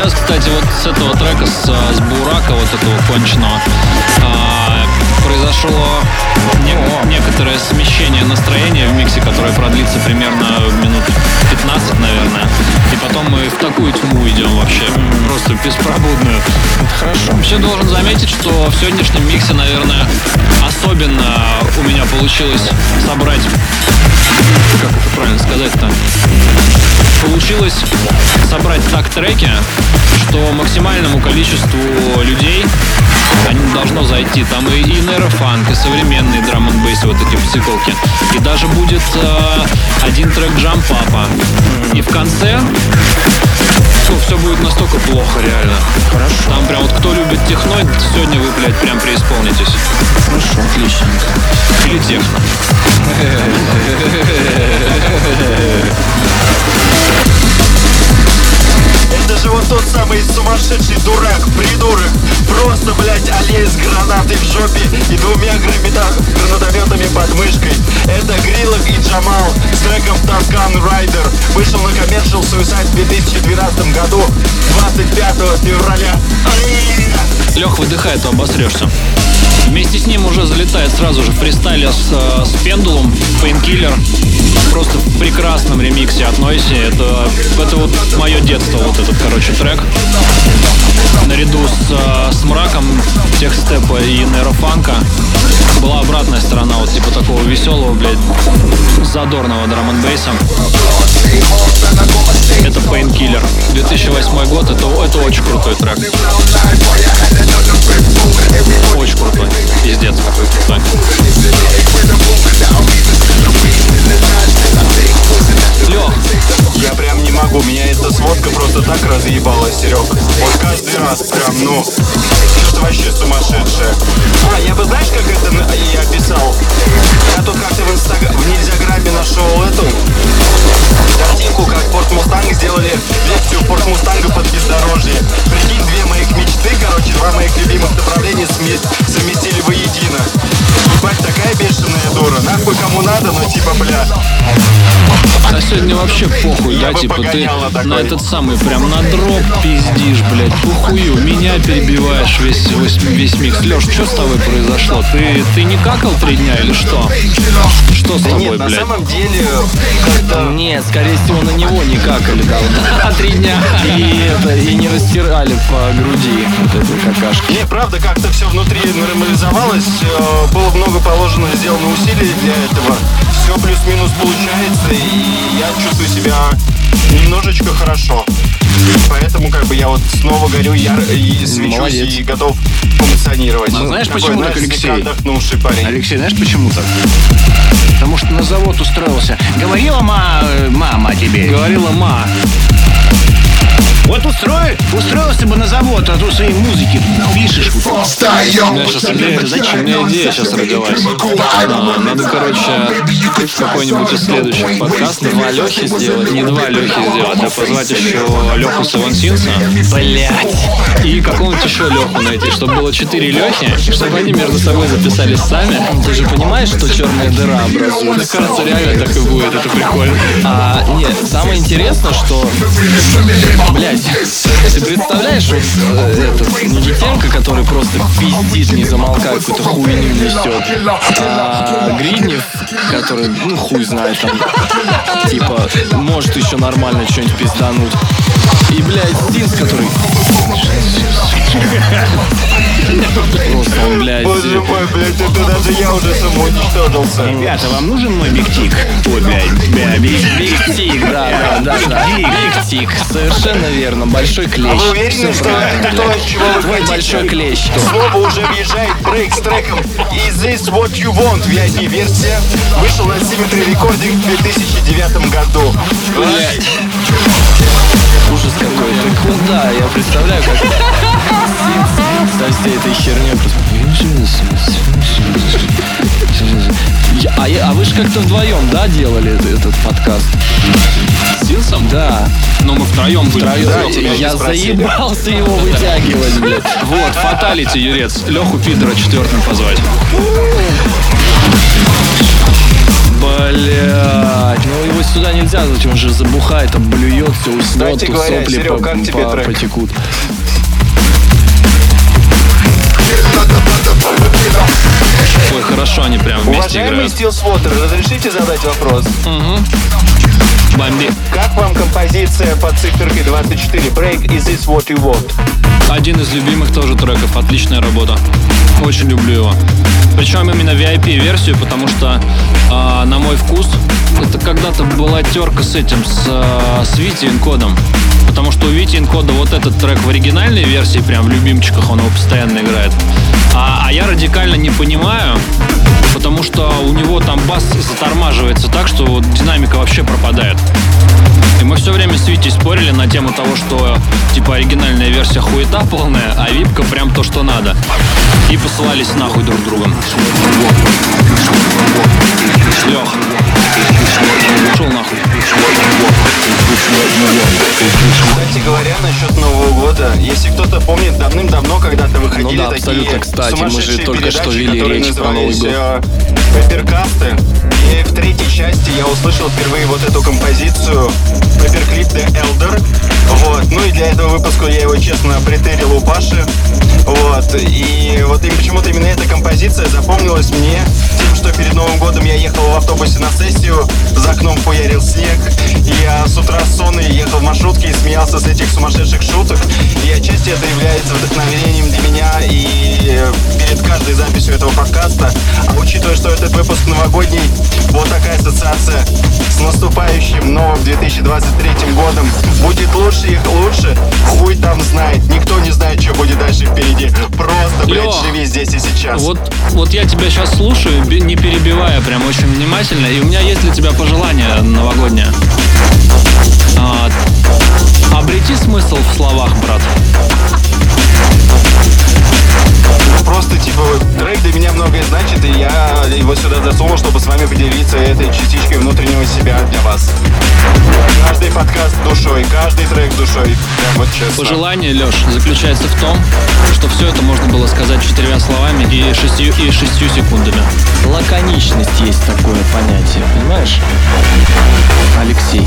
Сейчас, кстати, вот с этого трека, с, а, с Бурака, вот этого конченого, а, произошло не- некоторое смещение настроения в миксе, которое продлится примерно минут 15, наверное. И потом мы в такую тьму идем вообще, просто беспробудную. Хорошо. Вообще должен заметить, что в сегодняшнем миксе, наверное, особенно у меня получилось собрать, как это правильно сказать-то, получилось собрать так треки, что максимальному количеству людей должно зайти. Там и, и нейрофанк, и современные драм н вот эти в циклке. И даже будет э, один трек Jump Папа. И в конце все будет настолько плохо, реально. Хорошо. Там прям вот кто любит техно, сегодня вы, блядь, прям преисполнитесь. Хорошо, отличненько. Или техно. Это же вот тот самый сумасшедший дурак, придурок. Просто, блядь, аллея с гранатой в жопе и двумя гранатомета- гранатометами под мышкой. Это Gridlok и Jamal с треком Gun Rider. Вышел на Commercial Suicide в 2012 году, 25 февраля. Лех, выдыхай, а то обосрешься. Вместе с ним уже залетает сразу же Freestylers с, э, с Pendulum'ом, Painkiller. Просто в прекрасном ремиксе от Noisia. Это, это вот мое детство, вот этот, короче, трек. Наряду с, э, с мраком техстепа и нейрофанка была обратная сторона вот типа такого веселого, блядь, задорного драм н бейса. Это Painkiller. 2008 год, это, это очень крутой трек. Очень крутой. Пиздец какой. midnight, I think. Лех, Я прям не могу, меня эта сводка просто так разъебала, Серег. Вот каждый раз прям, ну, что-то вообще сумасшедшее. А, я бы знаешь, как это я описал? Я тут как-то в инстаграме, в нельзяграме нашел эту картинку, как Порт Мустанг сделали версию Порт Мустанга под бездорожье. Прикинь, две моих мечты, короче, два моих любимых направления совместили воедино. Ебать, такая бешеная дура. Нахуй кому надо, но типа, бля. Сегодня вообще похуй, Я да, бы типа ты такой. на этот самый прям на дроп пиздишь, блядь, похую, меня перебиваешь весь, весь, весь микс. Леш, что с тобой произошло? Ты, ты не какал три дня или что? Что с Да тобой, нет, на блядь? самом деле, как-то... Нет, скорее всего, на него не какали давно. Три дня. И это, и не растирали по груди вот этой какашки. Не, правда, как-то все внутри нормализовалось, э, было много положено, сделано усилий для этого. Все плюс-минус получается, и я чувствую себя немножечко хорошо. Поэтому как бы я вот снова горю яр и свечусь Молодец. и готов функционировать. Ну, знаешь, Такой, почему так, Алексей? отдохнувший парень. Алексей, знаешь почему так? Потому что на завод устроился. Говорила ма, э, мама тебе. Говорила ма. Вот устроил, устроился бы на завод, а то своей музыки пишешь. У меня сейчас идея, зачем? У меня идея сейчас родилась. А, Надо, короче, какой-нибудь из следующих подкастов два Лехи сделать, не два Лехи сделать, а позвать еще Леху Савансинса. Блять. И какого-нибудь еще Леху найти, чтобы было четыре Лехи, чтобы они между собой записались сами. Ты же понимаешь, что черная дыра образуется? Мне кажется, реально так и будет, это прикольно. А, нет, самое интересное, что, блядь, ты представляешь, вот э, который просто пиздит, не замолкая, какую-то хуйню несет, а Гриднев, который, ну, хуй знает, там, типа, может еще нормально что-нибудь пиздануть. И, блядь, Стинс, который... Просто он, блядь... Боже мой, блядь, это даже я уже самоуничтожился. Ребята, вам нужен мой big tick? Ой, блядь, бля, big Big Tick, да, да, да, да. Big Tick, совершенно верно, большой клещ. А вы уверены, что это то, чего вы Твой хотите? большой клещ. Снова уже въезжает Break с треком Is This What You Want VIP-версия Вышел на Symmetry Recording в 2009 году Блядь. Ужас какой. Ты куда? Я представляю, как всей этой херней просто... А, а вы же как-то вдвоем, да, делали этот, подкаст? С Синсом? Да. Но мы втроем были. Втроем. Да, я заебался его вытягивать, блядь. Вот, фаталити, Юрец. Леху Пидора четвертым позвать. Блять, ну его сюда нельзя, зачем он же забухает, там блюет, все уснет, Кстати говоря, сопли Серег, по- как тебе по- трек? потекут. Ой, хорошо они прям вместе Уважаемый играют. Steel Swatter, разрешите задать вопрос? Бомби. Как вам композиция под циферкой 24 Break Is This What You Want? Один из любимых тоже треков. Отличная работа. Очень люблю его. Причем именно VIP-версию, потому что, а, на мой вкус, это когда-то была терка с этим, с, а, с Вити Инкодом. Потому что у Вити Инкода вот этот трек в оригинальной версии, прям в любимчиках, он его постоянно играет. А, а я радикально не понимаю, потому что у него там бас затормаживается так, что вот динамика вообще пропадает. И мы все время с Витей спорили на тему того, что типа оригинальная версия хуета полная, а випка прям то, что надо. И посылались нахуй друг другом. Лех. Ушел нахуй. Кстати говоря, насчет Нового года, если кто-то помнит, давным-давно когда-то выходили Ну да, такие кстати, мы же сумасшедшие только что передачи, вели которые речь про Новый назывались год. э, Пепперкасты. И в третьей части я услышал впервые вот эту композицию Пепперклип The Elder. Вот. Ну и для этого выпуска я его, честно, притерил у Паши. Вот. И вот и почему-то именно эта композиция запомнилась мне тем, что перед Новым годом я ехал в автобусе на сессию, за окном хуярил снег, я с утра сонный ехал в маршрутке и смеялся с этих сумасшедших шуток. И отчасти это является вдохновением для меня и перед каждой записью этого подкаста. А учитывая, что этот выпуск новогодний, вот такая ассоциация с наступающим новым 2023 годом. Будет лучше их лучше, хуй там знает. Никто не знает, что будет дальше впереди. Просто, блядь, живи здесь и сейчас. Вот, вот я тебя сейчас слушаю, не перебивая, прям очень внимательно, и у меня есть для тебя пожелание новогоднее. А, обрети смысл в словах, брат. Просто, типа, трек для меня многое значит, и я его сюда засунул, чтобы с вами поделиться этой частичкой внутреннего себя для вас. Каждый подкаст душой, каждый трек душой. Прям вот честно. Пожелание, Леш, заключается в том, что все это можно было сказать четырьмя словами и шестью, и шестью секундами. Лаконичность есть такое понятие, понимаешь? Алексей.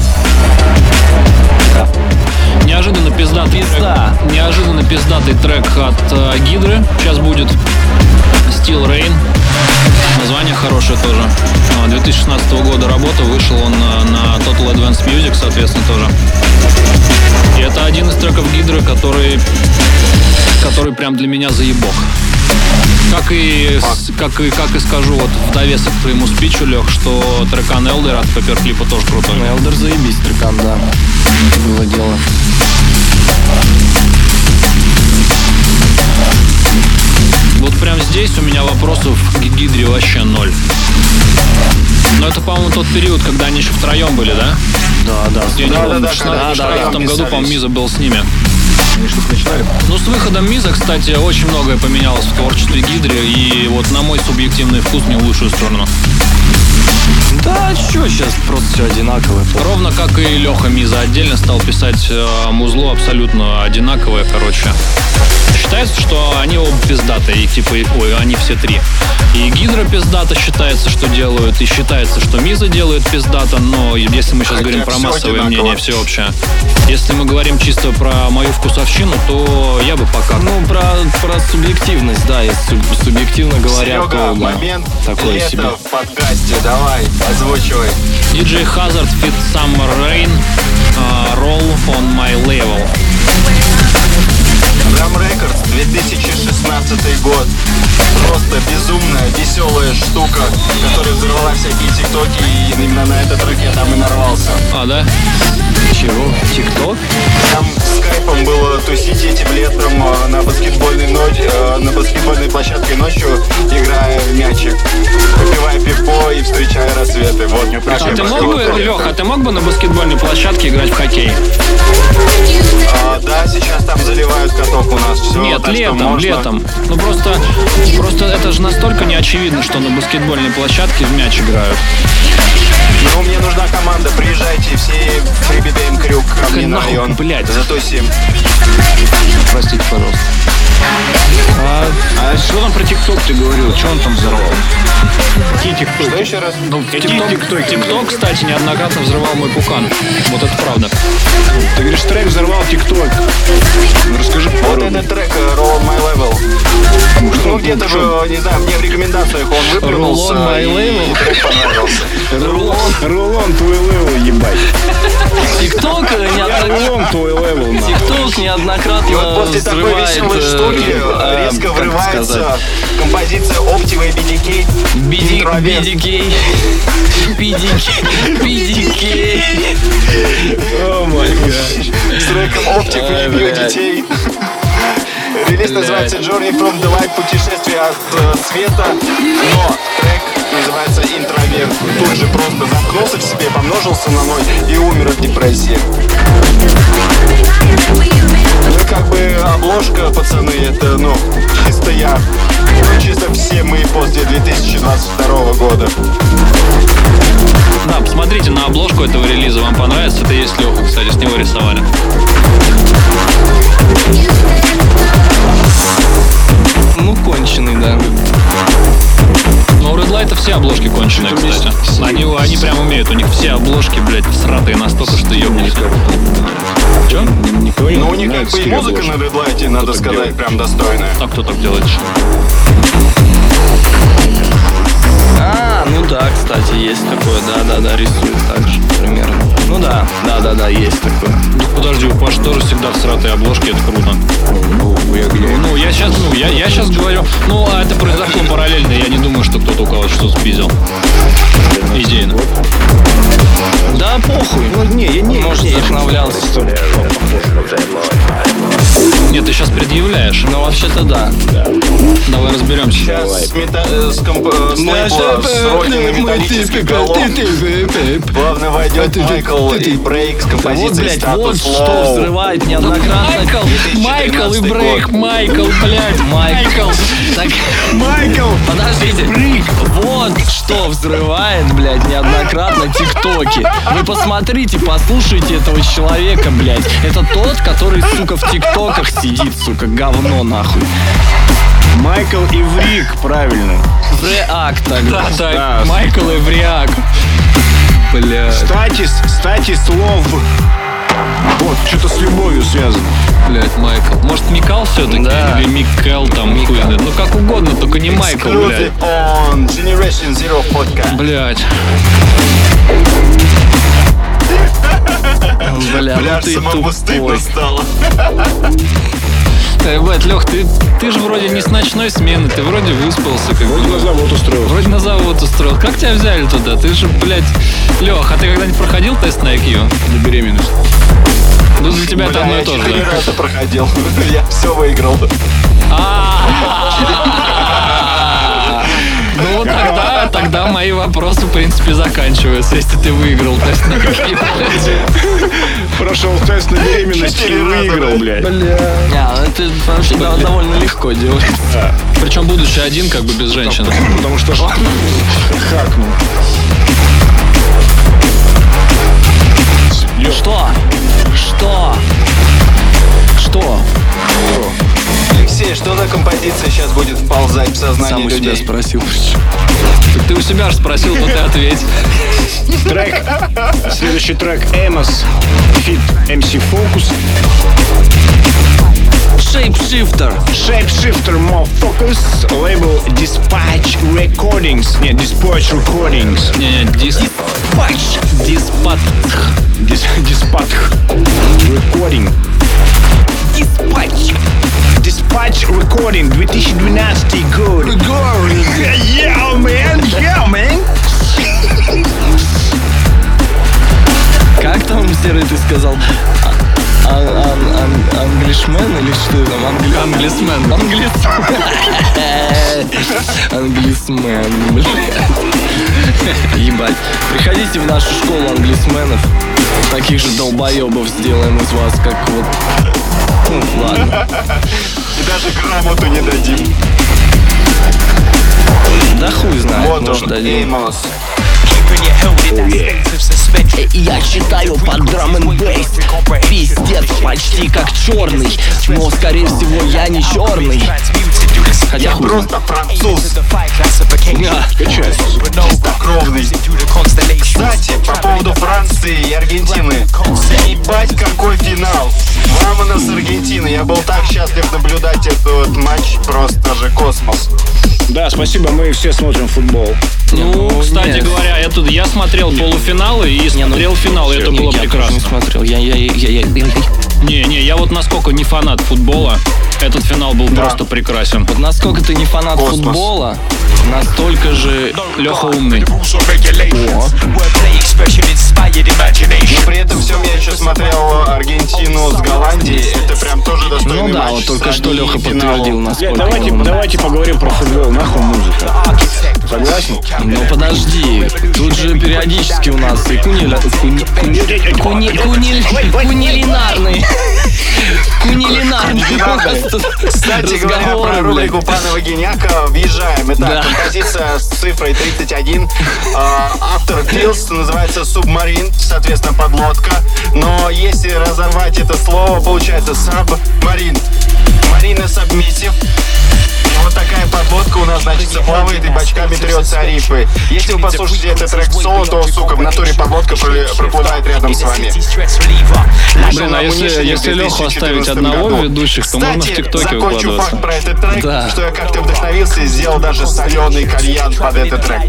Неожиданно пиздатый Пизда. трек, неожиданно пиздатый трек от э, Гидры. Сейчас будет Steel Rain. Название хорошее тоже. А, 2016 года работа. Вышел он на, на Total Advanced Music, соответственно, тоже. И это один из треков Гидры, который, который прям для меня заебок. Как и, с- как, и, как и скажу вот в довесок к твоему спичу, Лех, что трекан Элдер от Пепперклипа тоже крутой. Элдер заебись, трекан, да. Было дело. Вот прям здесь у меня вопросов к Гидре вообще ноль. Но это, по-моему, тот период, когда они еще втроем были, да? Да, да. Не Да, помню, да, в да, 16 когда они году, по-моему, Миза был с ними. Они что-то начинали? Ну, с выходом Миза, кстати, очень многое поменялось в творчестве Гидри, и вот на мой субъективный вкус не в лучшую сторону. Да, что сейчас просто все одинаковое. Ровно как и Леха Миза отдельно стал писать э, музло абсолютно одинаковое, короче. Считается, что они оба пиздатые, и типа, ой, они все три. И Гидра пиздата считается, что делают, и считается, что Миза делает пиздата, но если мы сейчас Хотя говорим про массовое одинаково. мнение, всеобщее. Если мы говорим чисто про мою вкусовщину, то я бы пока. Ну, про, про субъективность, да, если суб- субъективно говоря, Серега, то да, момент такое лета себе. в подкасте. Давай, озвучивай. DJ Hazard Fit Summer Rain э, Roll on My Level. Ram Records, 2016 год. Просто безумная, веселая штука, которая взорвала всякие тиктоки, и именно на этот трек я там и нарвался. А, да? Чего? Тикток? Там скайпом было тусить этим летом э, на баскетбольной ночи, э, на баскетбольной площадке ночью, играя в мячик, попивая пивко и встречая рассветы. Вот, не А ты мог бы, Леха, а ты мог бы на баскетбольной площадке играть в хоккей? А, да, сейчас там заливают каток у нас. Все, Нет, так что летом, можно. летом. Ну просто, просто это же настолько не очевидно, что на баскетбольной площадке в мяч играют. Ну, мне нужна команда, приезжайте, все прибегаем крюк ко мне на район. блядь. Затусим. Простите, пожалуйста. А что там про ТикТок ты говорил? Что он там взорвал? Какие Что ТикТоки? еще раз? Ну, ТикТок? ТикТок, кстати, неоднократно взрывал мой пукан. Вот это правда. Ты говоришь, трек взорвал ТикТок. Ну, расскажи Вот этот трек э, Roll on My Level. Ну, где-то, в, не знаю, мне в рекомендациях он выплюнулся, Roll on My Level? трек понравился. Рулон, рулон твой левел, ебать. Тикток Я неоднократно, твой левел. Тикток неоднократно И вот после такой веселой э, штуки э, резко врывается композиция Optiva и BDK. Бидикей. Бидикей. Бидикей. О май гад. с треком Optic Ай, и детей. Релиз называется Journey from the Light, путешествие от э, света, но трек называется Интроверт. Тут же просто замкнулся в себе, помножился на ноль и умер от депрессии. Ну как бы обложка, пацаны, это, ну, чисто я. Ну, чисто все мы после 2022 года. Да, посмотри посмотрите на обложку этого релиза, вам понравится. Это есть Леха, кстати, с него рисовали. Ну, конченый, да. Но у Red Light все обложки конченые, кстати. Они, они прям умеют, у них все обложки, блядь, сратые настолько, что ёбнись. Чё? Никого не Ну, у них как бы и музыка на. Red Light, надо сказать, делает? прям достойная. А кто так делает? А, ну да, кстати, есть такое, да-да-да, рисует так же, примерно. Ну да, да-да-да, есть такое. Ну, подожди, у Паши тоже всегда сратые обложки, это круто. Ну, я, я- Ну, я сейчас, ну, я, я сейчас говорю, ну, а это произошло параллельно, я не думаю, что кто-то у кого-то что-то спиздил. Идейно. Да, похуй. Ну, не, я не, Может, не, вдохновлялся. Нет, ты сейчас предъявляешь. Ну, вообще-то да. Давай разберемся. Сейчас с, мета... э, с, комп... э, с лейбла с родины металлических голов главный войдет Майкл и Брейк с Вот, композицией блядь, вот «Статус что Лоу». взрывает неоднократно. Майкл и 2014 Брейк. Майкл, блядь, Майкл. Так, Майкл! Подождите. Вот что взрывает, блядь, неоднократно тиктоки. Вы посмотрите, послушайте этого человека, блядь. Это тот, который, сука, в тиктоках сидит, сука, говно нахуй. Майкл Иврик, правильно. Act тогда. Да, Да. Майкл и Вриак. Блядь, Статис, статис лов. Вот, что-то с любовью связано. блядь, Майкл. Может, Микал все-таки? Да. Или Микел там, хуй знает. Ну, как угодно, только не Майкл, блядь. On Generation Zero podcast. Блядь. Бля, ну ты самому стыдно тупой. стало. Э, блядь, Лех, ты, ты же вроде не с ночной смены, ты вроде выспался, как бы. Вот на завод устроил. Вроде на завод устроил. Как тебя взяли туда? Ты же, блядь... Лех, а ты когда-нибудь проходил тест на IQ? На беременность. Ну, для тебя это Бля, одно и я то же, раза проходил. Я все выиграл. Тогда, мои вопросы, в принципе, заканчиваются, если ты выиграл тест на. Прошел тест на беременность и выиграл, блядь. А, ну это вообще довольно легко делать. Причем будучи один, как бы без женщины. Потому что хакнул. Что? Что? Что? Алексей, что за композиция сейчас будет вползать в сознание Сам у себя людей? спросил. Так ты у себя же спросил, то ты ответь. Трек. Следующий трек Эмос. Фит MC Focus. Shapeshifter. Shapeshifter More Focus. Лейбл Dispatch Recordings. Нет, Dispatch Recordings. Не-не, дис... Патч. Диспат. Дис, Dispatch Recording. Диспатч. Dispatch Recording 2012 год. Yeah, man. Yeah, man. Как там, Серый, ты сказал? А- ан- ан- ан- Англишмен или что там? Англи... Англисмен. Англисмен. Англисмен, блядь. Ебать. Приходите в нашу школу англисменов. Таких же долбоебов сделаем из вас, как вот... Ну, ладно. И даже грамоту не дадим. Да хуй знает, Вот может он, дадим. Эймос. Я читаю под драм н бейс Пиздец, почти как черный Но, скорее всего, я не черный Хотя хуй знает. Просто француз. Да. Чистокровный. Кстати, по поводу Франции и Аргентины. Ебать, какой финал. Мамона с Аргентины. Я был так счастлив наблюдать этот матч. Просто же космос. Да, спасибо, мы все смотрим футбол. Ну, кстати нет. говоря, я тут я смотрел полуфиналы и Не, ну, смотрел финал, и это Не, было я прекрасно. не смотрел. Я, я, я, я, я- Не, не, я вот насколько не фанат футбола, этот финал был просто прекрасен. Вот насколько ты не фанат Космос. футбола, настолько же Леха умный. Но при этом всем я еще смотрел Аргентину с Голландией. Это прям тоже достойный Ну да, матч. вот только что Леха подтвердил, насколько давайте, он- давайте поговорим про футбол. Нахуй музыка. Согласен? Ну подожди, тут же периодически у нас и кунили... куни- куни- куни- куни- кунилинарный. Кунилинарный у нас тут Кстати говоря, про рубрику Панова Геняка въезжаем. Итак, композиция с цифрой 31. А, Автор Филс называется «Субмарин», соответственно, подлодка. Но если разорвать это слово, получается «сабмарин». Марина Сабмиссив. Вот такая подлодка у нас, значит, плавает и бочками трется рифы. Если вы послушаете этот трек соло, то, сука, в натуре подлодка проле- проплывает рядом с вами. Блин, а если- если Леху 2014 оставить одного году. ведущих, то можно в Кстати, ТикТоке закончу выкладываться. факт про этот трек, Да. что я как-то вдохновился и сделал даже соленый кальян под этот трек.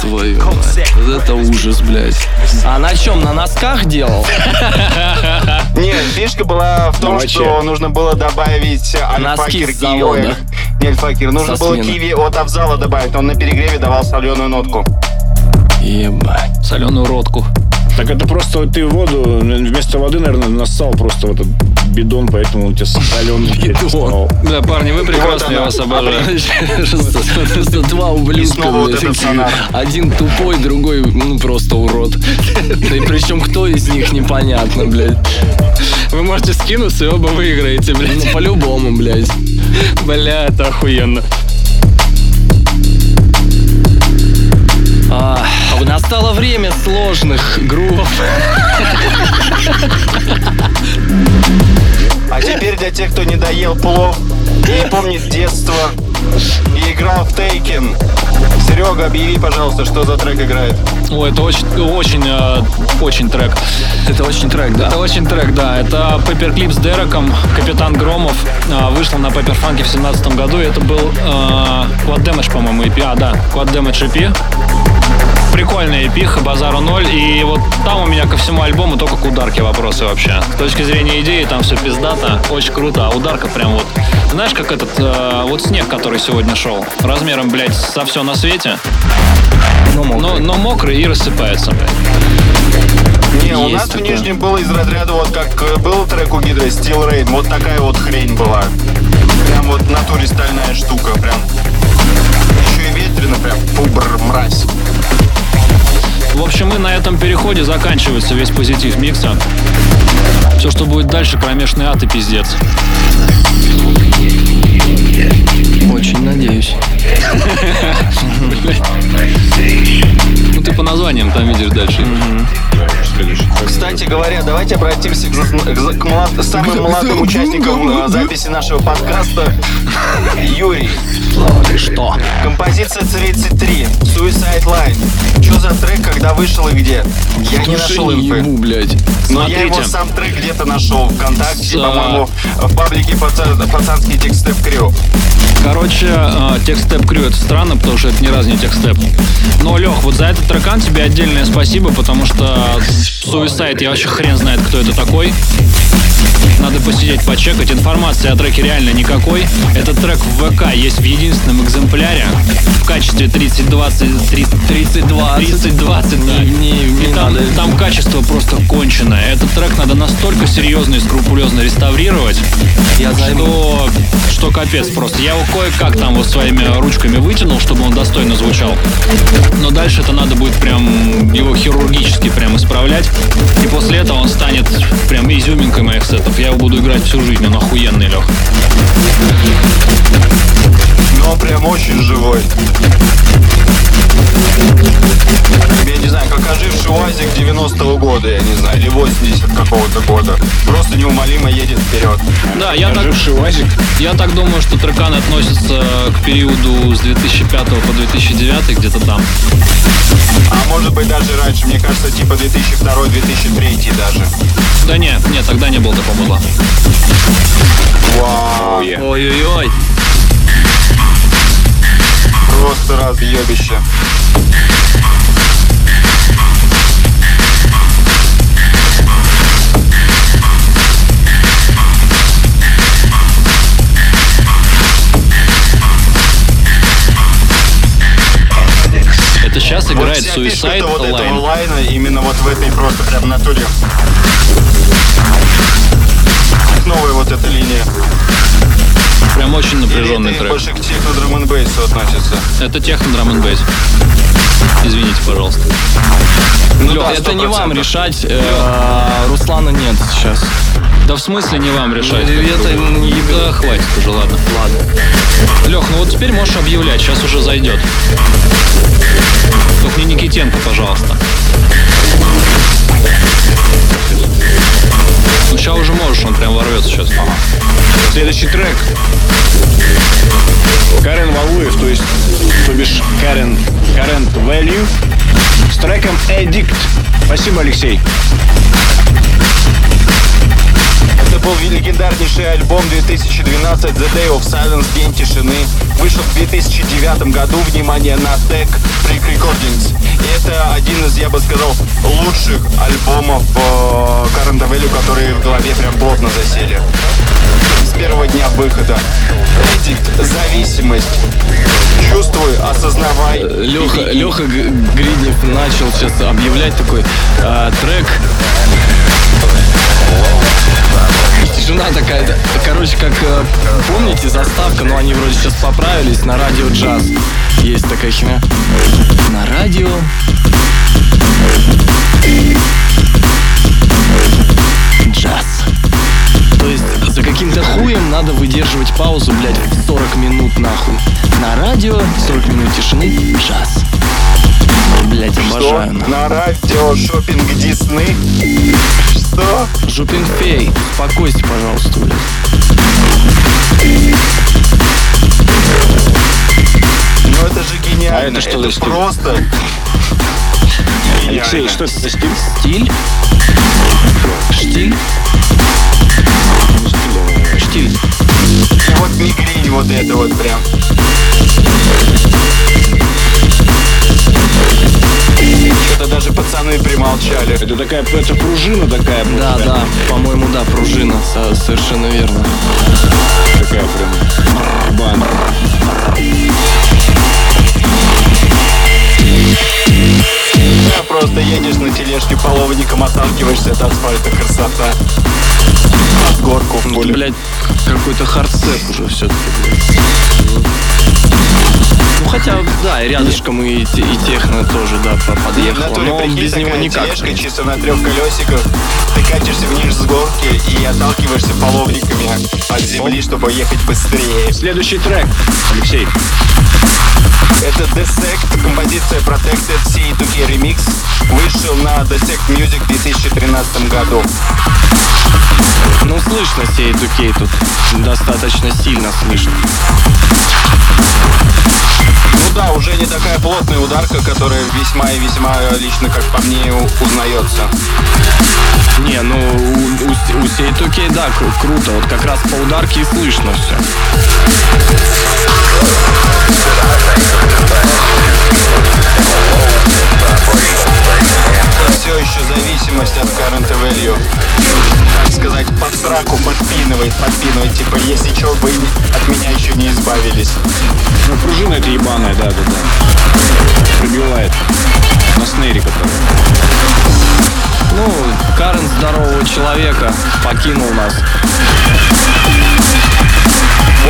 Твою мать, вот это ужас, блядь. А на чем, на носках делал? Нет, фишка была в том, Давай что нужно было добавить Носки альфакер с завода. Не альфакер, нужно Со было смены. киви от Авзала добавить, он на перегреве давал соленую нотку. Ебать. Соленую ротку. Так это просто ты воду, вместо воды, наверное, нассал просто в этот бидон, поэтому у тебя соленый Бидон. Да, парни, вы прекрасны, я вас обожаю. Просто два ублюдка. Один тупой, другой, ну, просто урод. Да и причем кто из них, непонятно, блядь. Вы можете скинуться и оба выиграете, Ну, блядь. по-любому, блядь. Бля, это охуенно. А, настало время сложных групп. Теперь для тех, кто не доел плов и не помнит детство и играл в Тейкен. Серега, объяви, пожалуйста, что за трек играет. Ой, это очень, очень, э, очень трек. Это очень трек, да? Это очень трек, да. Это Пепперклип с Дереком, Капитан Громов. А, Вышел на Пеппер Фанке в 2017 году. И это был э, Quad Damage, по-моему, EP. А, да, Quad Damage EP. Прикольная EP, базару ноль. И вот там у меня ко всему альбому только к ударке вопросы вообще. С точки зрения идеи там все пиздато, очень круто. А ударка прям вот... Знаешь, как этот, э, вот снег, который сегодня шел, размером, блядь, со все на свете, Ну, мог. но, но мокрый и рассыпается, блядь. Не, у Есть нас в такое. Нижнем было из разряда, вот как э, был трек у Гидры Steel Rain, вот такая вот хрень была. Прям вот в натуре стальная штука, прям. Еще и ветрено, прям пубр, мразь. В общем, и на этом переходе заканчивается весь позитив микса. Все, что будет дальше, кромешный ад и пиздец. Очень надеюсь. Ну ты по названиям там видишь дальше. Кстати говоря, давайте обратимся к, за- к за- к млад- самым молодым участникам э, записи нашего подкаста. Юрий, Что? композиция 33, Suicide Line. Что за трек, когда вышел и где? Я не нашел инфы. ебу, блядь. Но я его Смотрите. сам трек где-то нашел ВКонтакте, С- по-моему, в паблике паца- пацанский текст Крю. Короче, э, текстеп крю это странно, потому что это ни разу не текстеп. Но, Лех, вот за этот трекан тебе отдельное спасибо, потому что Suicide, я вообще хрен знает, кто это такой. Надо посидеть, почекать. Информации о треке реально никакой. Этот трек в ВК есть в единственном экземпляре в качестве 30-20... 30-20. 30-20, да. Не- не- И там, надо. там качество просто конченое. Этот трек надо настолько серьезно и скрупулезно реставрировать, Я что, что капец просто. Я его кое-как там вот своими ручками вытянул, чтобы он достойно звучал. Но дальше это надо будет прям его хирургически прям исправлять. И после этого он станет прям изюминкой моих сетов. Я его буду играть всю жизнь, он охуенный, Лех. Но он прям очень живой. Я не знаю, как оживший УАЗик 90-го года, я не знаю, или 80 какого-то года. Просто неумолимо едет вперед. Да, я так, УАЗик. я так думаю, что трекан относится к периоду с 2005 по 2009, где-то там. А может быть даже раньше, мне кажется, типа 2002-2003 даже. Да не, нет, тогда не было такого мыла. Вау, Ой-ой-ой. Просто разъебище. Это сейчас Вот играет фишка Suicide вот этого Line. лайна именно вот в этой просто прям натуре. Новая вот эта линия. Прям очень напряженный Или это трек. больше к техно драм н относится? Это техно драм н. Извините, пожалуйста. Ну, да, это не 100%. вам решать. э, Руслана нет сейчас. Да в смысле не вам решать? Ну, это не Да хватит уже, ладно. Ладно. Лех, ну вот теперь можешь объявлять, сейчас уже зайдет. Только не Никитенко, пожалуйста. Ну сейчас уже можешь, он прям ворвется сейчас. Следующий трек. Карен Валуев, то есть, то бишь Карен, Карен Value с треком Addict. Спасибо, Алексей. Это был легендарнейший альбом 2012 The Day of Silence, День тишины. Вышел в 2009 году, внимание, на Tech Freak Recordings. И это один из, я бы сказал, лучших альбомов э, Current Value, которые в голове прям плотно засели. С первого дня выхода. Addict, зависимость. Чувствуй, осознавай. Леха, и беги. Леха Г- Гриднев начал сейчас объявлять такой э, трек. Жена такая, да, короче, как э, помните заставка, но они вроде сейчас поправились на радио джаз. Есть такая химия. На радио. Джаз. То есть за каким-то хуем надо выдерживать паузу, блядь, в 40 минут нахуй. На радио 40 минут тишины, джаз. Блять, Что? обожаю. нахуй. На радио шопинг Дисней? Что? Жупин фей, успокойся, пожалуйста, блядь. Ну это же гениально. А это что за стиль? просто Алексей, что это за стиль? Стиль? Штиль? Штиль. И вот мигрень вот это вот прям. Что-то даже пацаны примолчали. Это такая, это пружина такая. Да, да, по-моему, да, пружина, со- совершенно верно. Такая прям. Бан. Просто едешь на тележке половником, отталкиваешься от асфальта, красота. Под горку в блядь, какой-то hardstep уже все-таки, Ну, хотя, да, и рядышком и, и техно тоже, да, подъехало. натуре, Но прикинь, без него никак. тележка чисто на трех колесиках. Ты катишься вниз с горки и отталкиваешься половниками от земли, чтобы ехать быстрее. Следующий трек. Алексей. Это Dissect, композиция Protected C2K Remix. Вышел на Dissect Music в 2013 году. Ну, слышно сей Дукей тут. Достаточно сильно слышно. Ну да, уже не такая плотная ударка, которая весьма и весьма лично, как по мне, узнается. Не, ну у, у, у сей Дукей, да, кру- круто. Вот как раз по ударке и слышно все. Все еще зависимость от current value. Так сказать, под сраку подпинывает, подпинывает. Типа, если что, вы от меня еще не избавились. Ну, пружина это ебаная, да, да, да. Пробивает. На снейре который. Ну, Карен здорового человека покинул нас.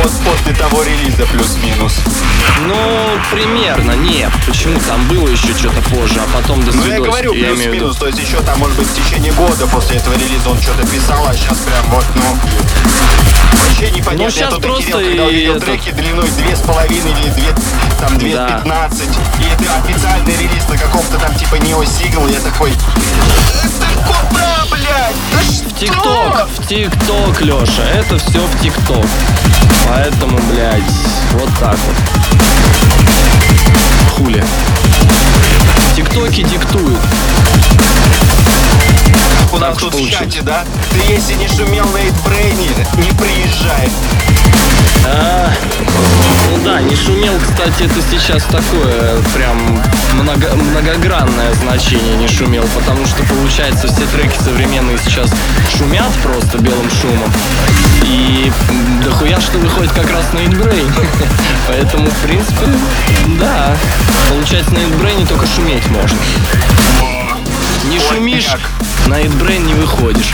Вот после того релиза плюс-минус. Ну, примерно, нет. Почему там было еще что-то позже, а потом до Ну я говорю плюс-минус, то есть еще там, может быть, в течение года после этого релиза он что-то писал, а сейчас прям вот, ну... Вообще непонятно. Ну, щас я тут просто охерел, когда увидел этот- треки длиной 2,5 или 2, там 2,15. И это официальный релиз на каком-то там типа Neo Signal. Я такой... Куда, блядь? Да? В ТикТок, в ТикТок, Леша, это все в ТикТок. Поэтому, блядь, вот так вот. Хули. ТикТоки диктуют. У нас так тут в чате, да? Ты если не шумел на Эйтбрейне, не приезжай. А, ну да, не шумел, кстати, это сейчас такое прям много- многогранное значение не шумел, потому что получается все треки современные сейчас шумят просто белым шумом. И дохуя что выходит как раз на Инбрейн. Поэтому, в принципе, да. Получается, на Инбрейне только шуметь можно. Не Ой, шумишь, как. на Инбрейн не выходишь.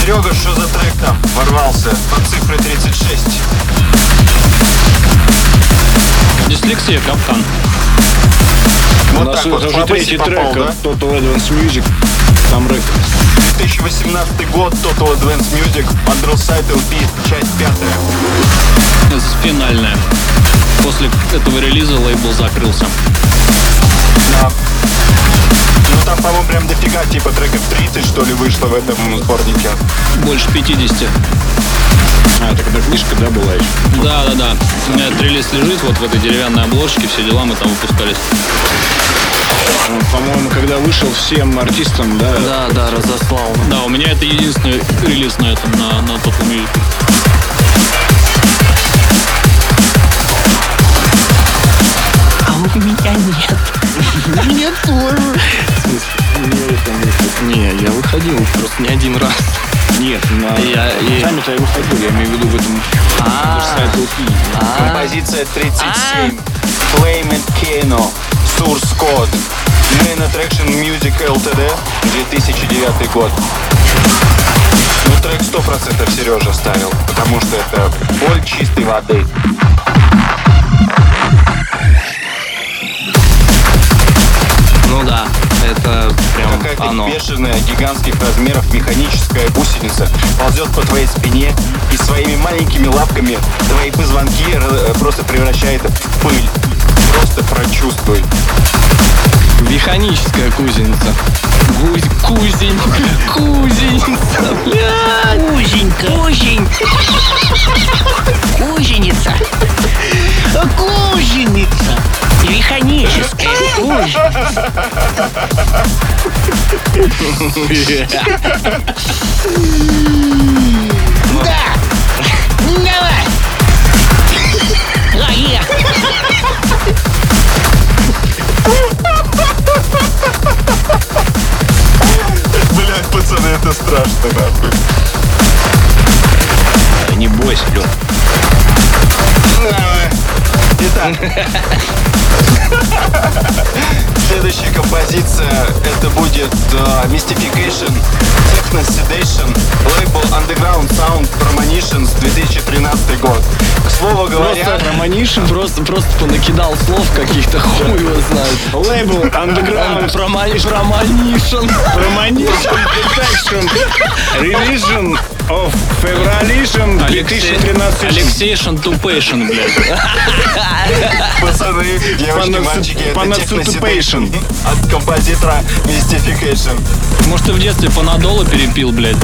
Серега, что за трек там ворвался под цифрой 36? Дислексия, капкан. У Вот нас так вот, уже третий попал, трек да? от Total Advance Music. Там рэп. 2018 год, Total Advance Music, Underside LP, часть пятая. Финальная. После этого релиза лейбл закрылся. Да. Ну там, по-моему, прям дофига, типа треков 30, что ли, вышло в этом сборнике. Больше 50. А, так это книжка, да, была еще? Да, да, да. У меня релиз лежит вот в этой деревянной обложке, все дела мы там выпускались. Он, По-моему, когда вышел всем артистам, да, Да, да, разослал. Да, у меня это единственный релиз на этом, на, на Total Music. А у меня нет. Мне тоже. Не, я выходил просто не один раз. Нет, на Я- и- сами-то я выходил, я имею в виду в этом А, LP. Композиция 37. Flame and Kano. Source Code. Main Attraction Music LTD. 2009 год. Ну, трек 100% Сережа ставил, потому что это боль чистой воды. ну да, это прям Какая-то оно. бешеная, гигантских размеров механическая гусеница ползет по твоей спине и своими маленькими лапками твои позвонки просто превращает в пыль. Просто прочувствуй. Механическая кузеница. Гусь, кузень, кузеница, блядь. Кузенька. Кузень. Кузеница. Кузеница. Механическая кузеница. Да. Давай. А я. Блять, пацаны, это страшно, нахуй. Да не бойся, Лёх. Итак. Следующая композиция это будет э, Mystification, Techno Sedation, лейбл Underground Sound Premonitions 2013 год. К слову говоря, Просто Романишин просто, просто понакидал слов каких-то, хуй его знает. Лейбл Underground Проманишин. Premonition Detection Revision of Federalism 2013 Алексей Шантупейшн, блядь. пацаны, девочки, Panac- мальчики, это. Sedation от композитора Mystification. Может, ты в детстве панадола перепил, блядь?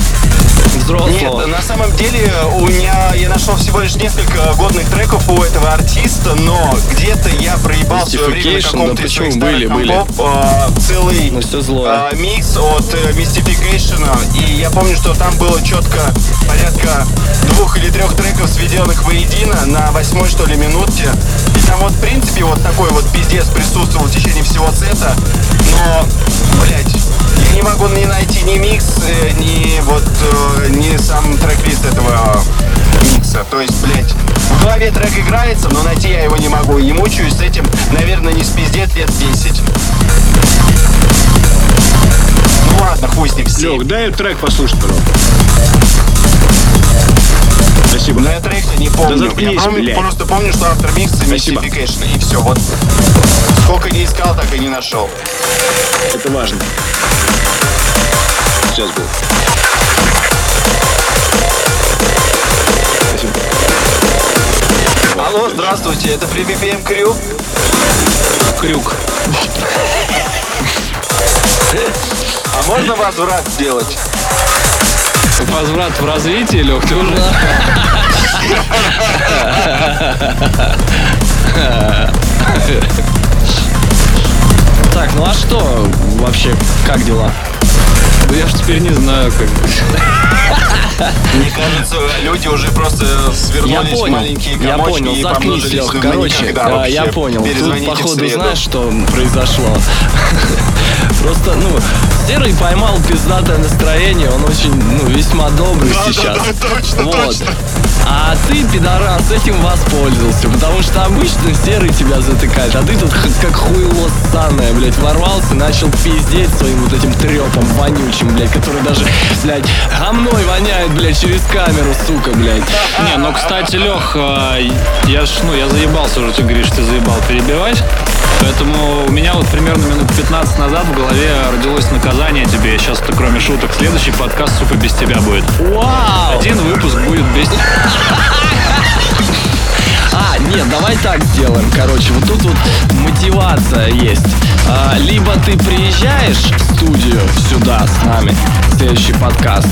Взрослого. Нет, на самом деле у меня я нашел всего лишь несколько годных треков у этого артиста, но где-то я проебал в свое время на каком-то да из почему? Были, старых были. компов, а, целый Ну, всё злое. а, микс от э, Mystification. И я помню, что там было четко порядка двух или трех треков, сведенных воедино на восьмой, что ли, минутке. И там вот, в принципе, вот такой вот пиздец присутствовал в течение всего сета. Но, блядь, не могу ни найти ни микс, э, ни вот, э, ни сам трек-лист этого микса. То есть, блядь, в голове трек играется, но найти я его не могу. И мучаюсь с этим, наверное, не с пиздец лет 10. Ну ладно, хуй с ним. Лёх, дай трек послушать, пожалуйста. Спасибо. Но я трек не помню. Да заткнись, я помню- блядь. просто помню, что автор микса Спасибо. Mystification. И все, вот. Сколько не искал, так и не нашел. Это важно. Сейчас будет. Спасибо. Алло, здравствуйте, это при BPM Crew? Крюк. А можно возврат сделать? Возврат в развитии, Лех, ты уже... Так, ну а что вообще, как дела? Да я ж теперь не знаю, как... Мне кажется, люди уже просто Я свернулись в понял, маленькие я понял, и заткнись, помножились Лех. Короче, никогда а, я понял. Тут, походу, знаешь, что произошло? Просто, ну, Серый поймал пиздатое настроение, он очень, ну, весьма добрый сейчас. вот. А ты, пидорас, этим воспользовался, потому что обычно Серый тебя затыкает, а ты тут как хуйло ссаное, блядь, ворвался, начал пиздеть своим вот этим трепом вонючим, блядь, который даже, блядь, гомной воняет, блядь, через камеру, сука, блядь. Не, ну, кстати, Лех, я ж, ну, я заебался уже, ты говоришь, ты заебал перебивать. Поэтому у меня вот примерно минут 15 назад в голове родилось наказание тебе. Сейчас ты, кроме шуток, следующий подкаст, сука, без тебя будет. Вау! Один выпуск будет без тебя. А, нет, давай так сделаем. Короче, вот тут вот мотивация есть. А, либо ты приезжаешь в студию сюда с нами, в следующий подкаст.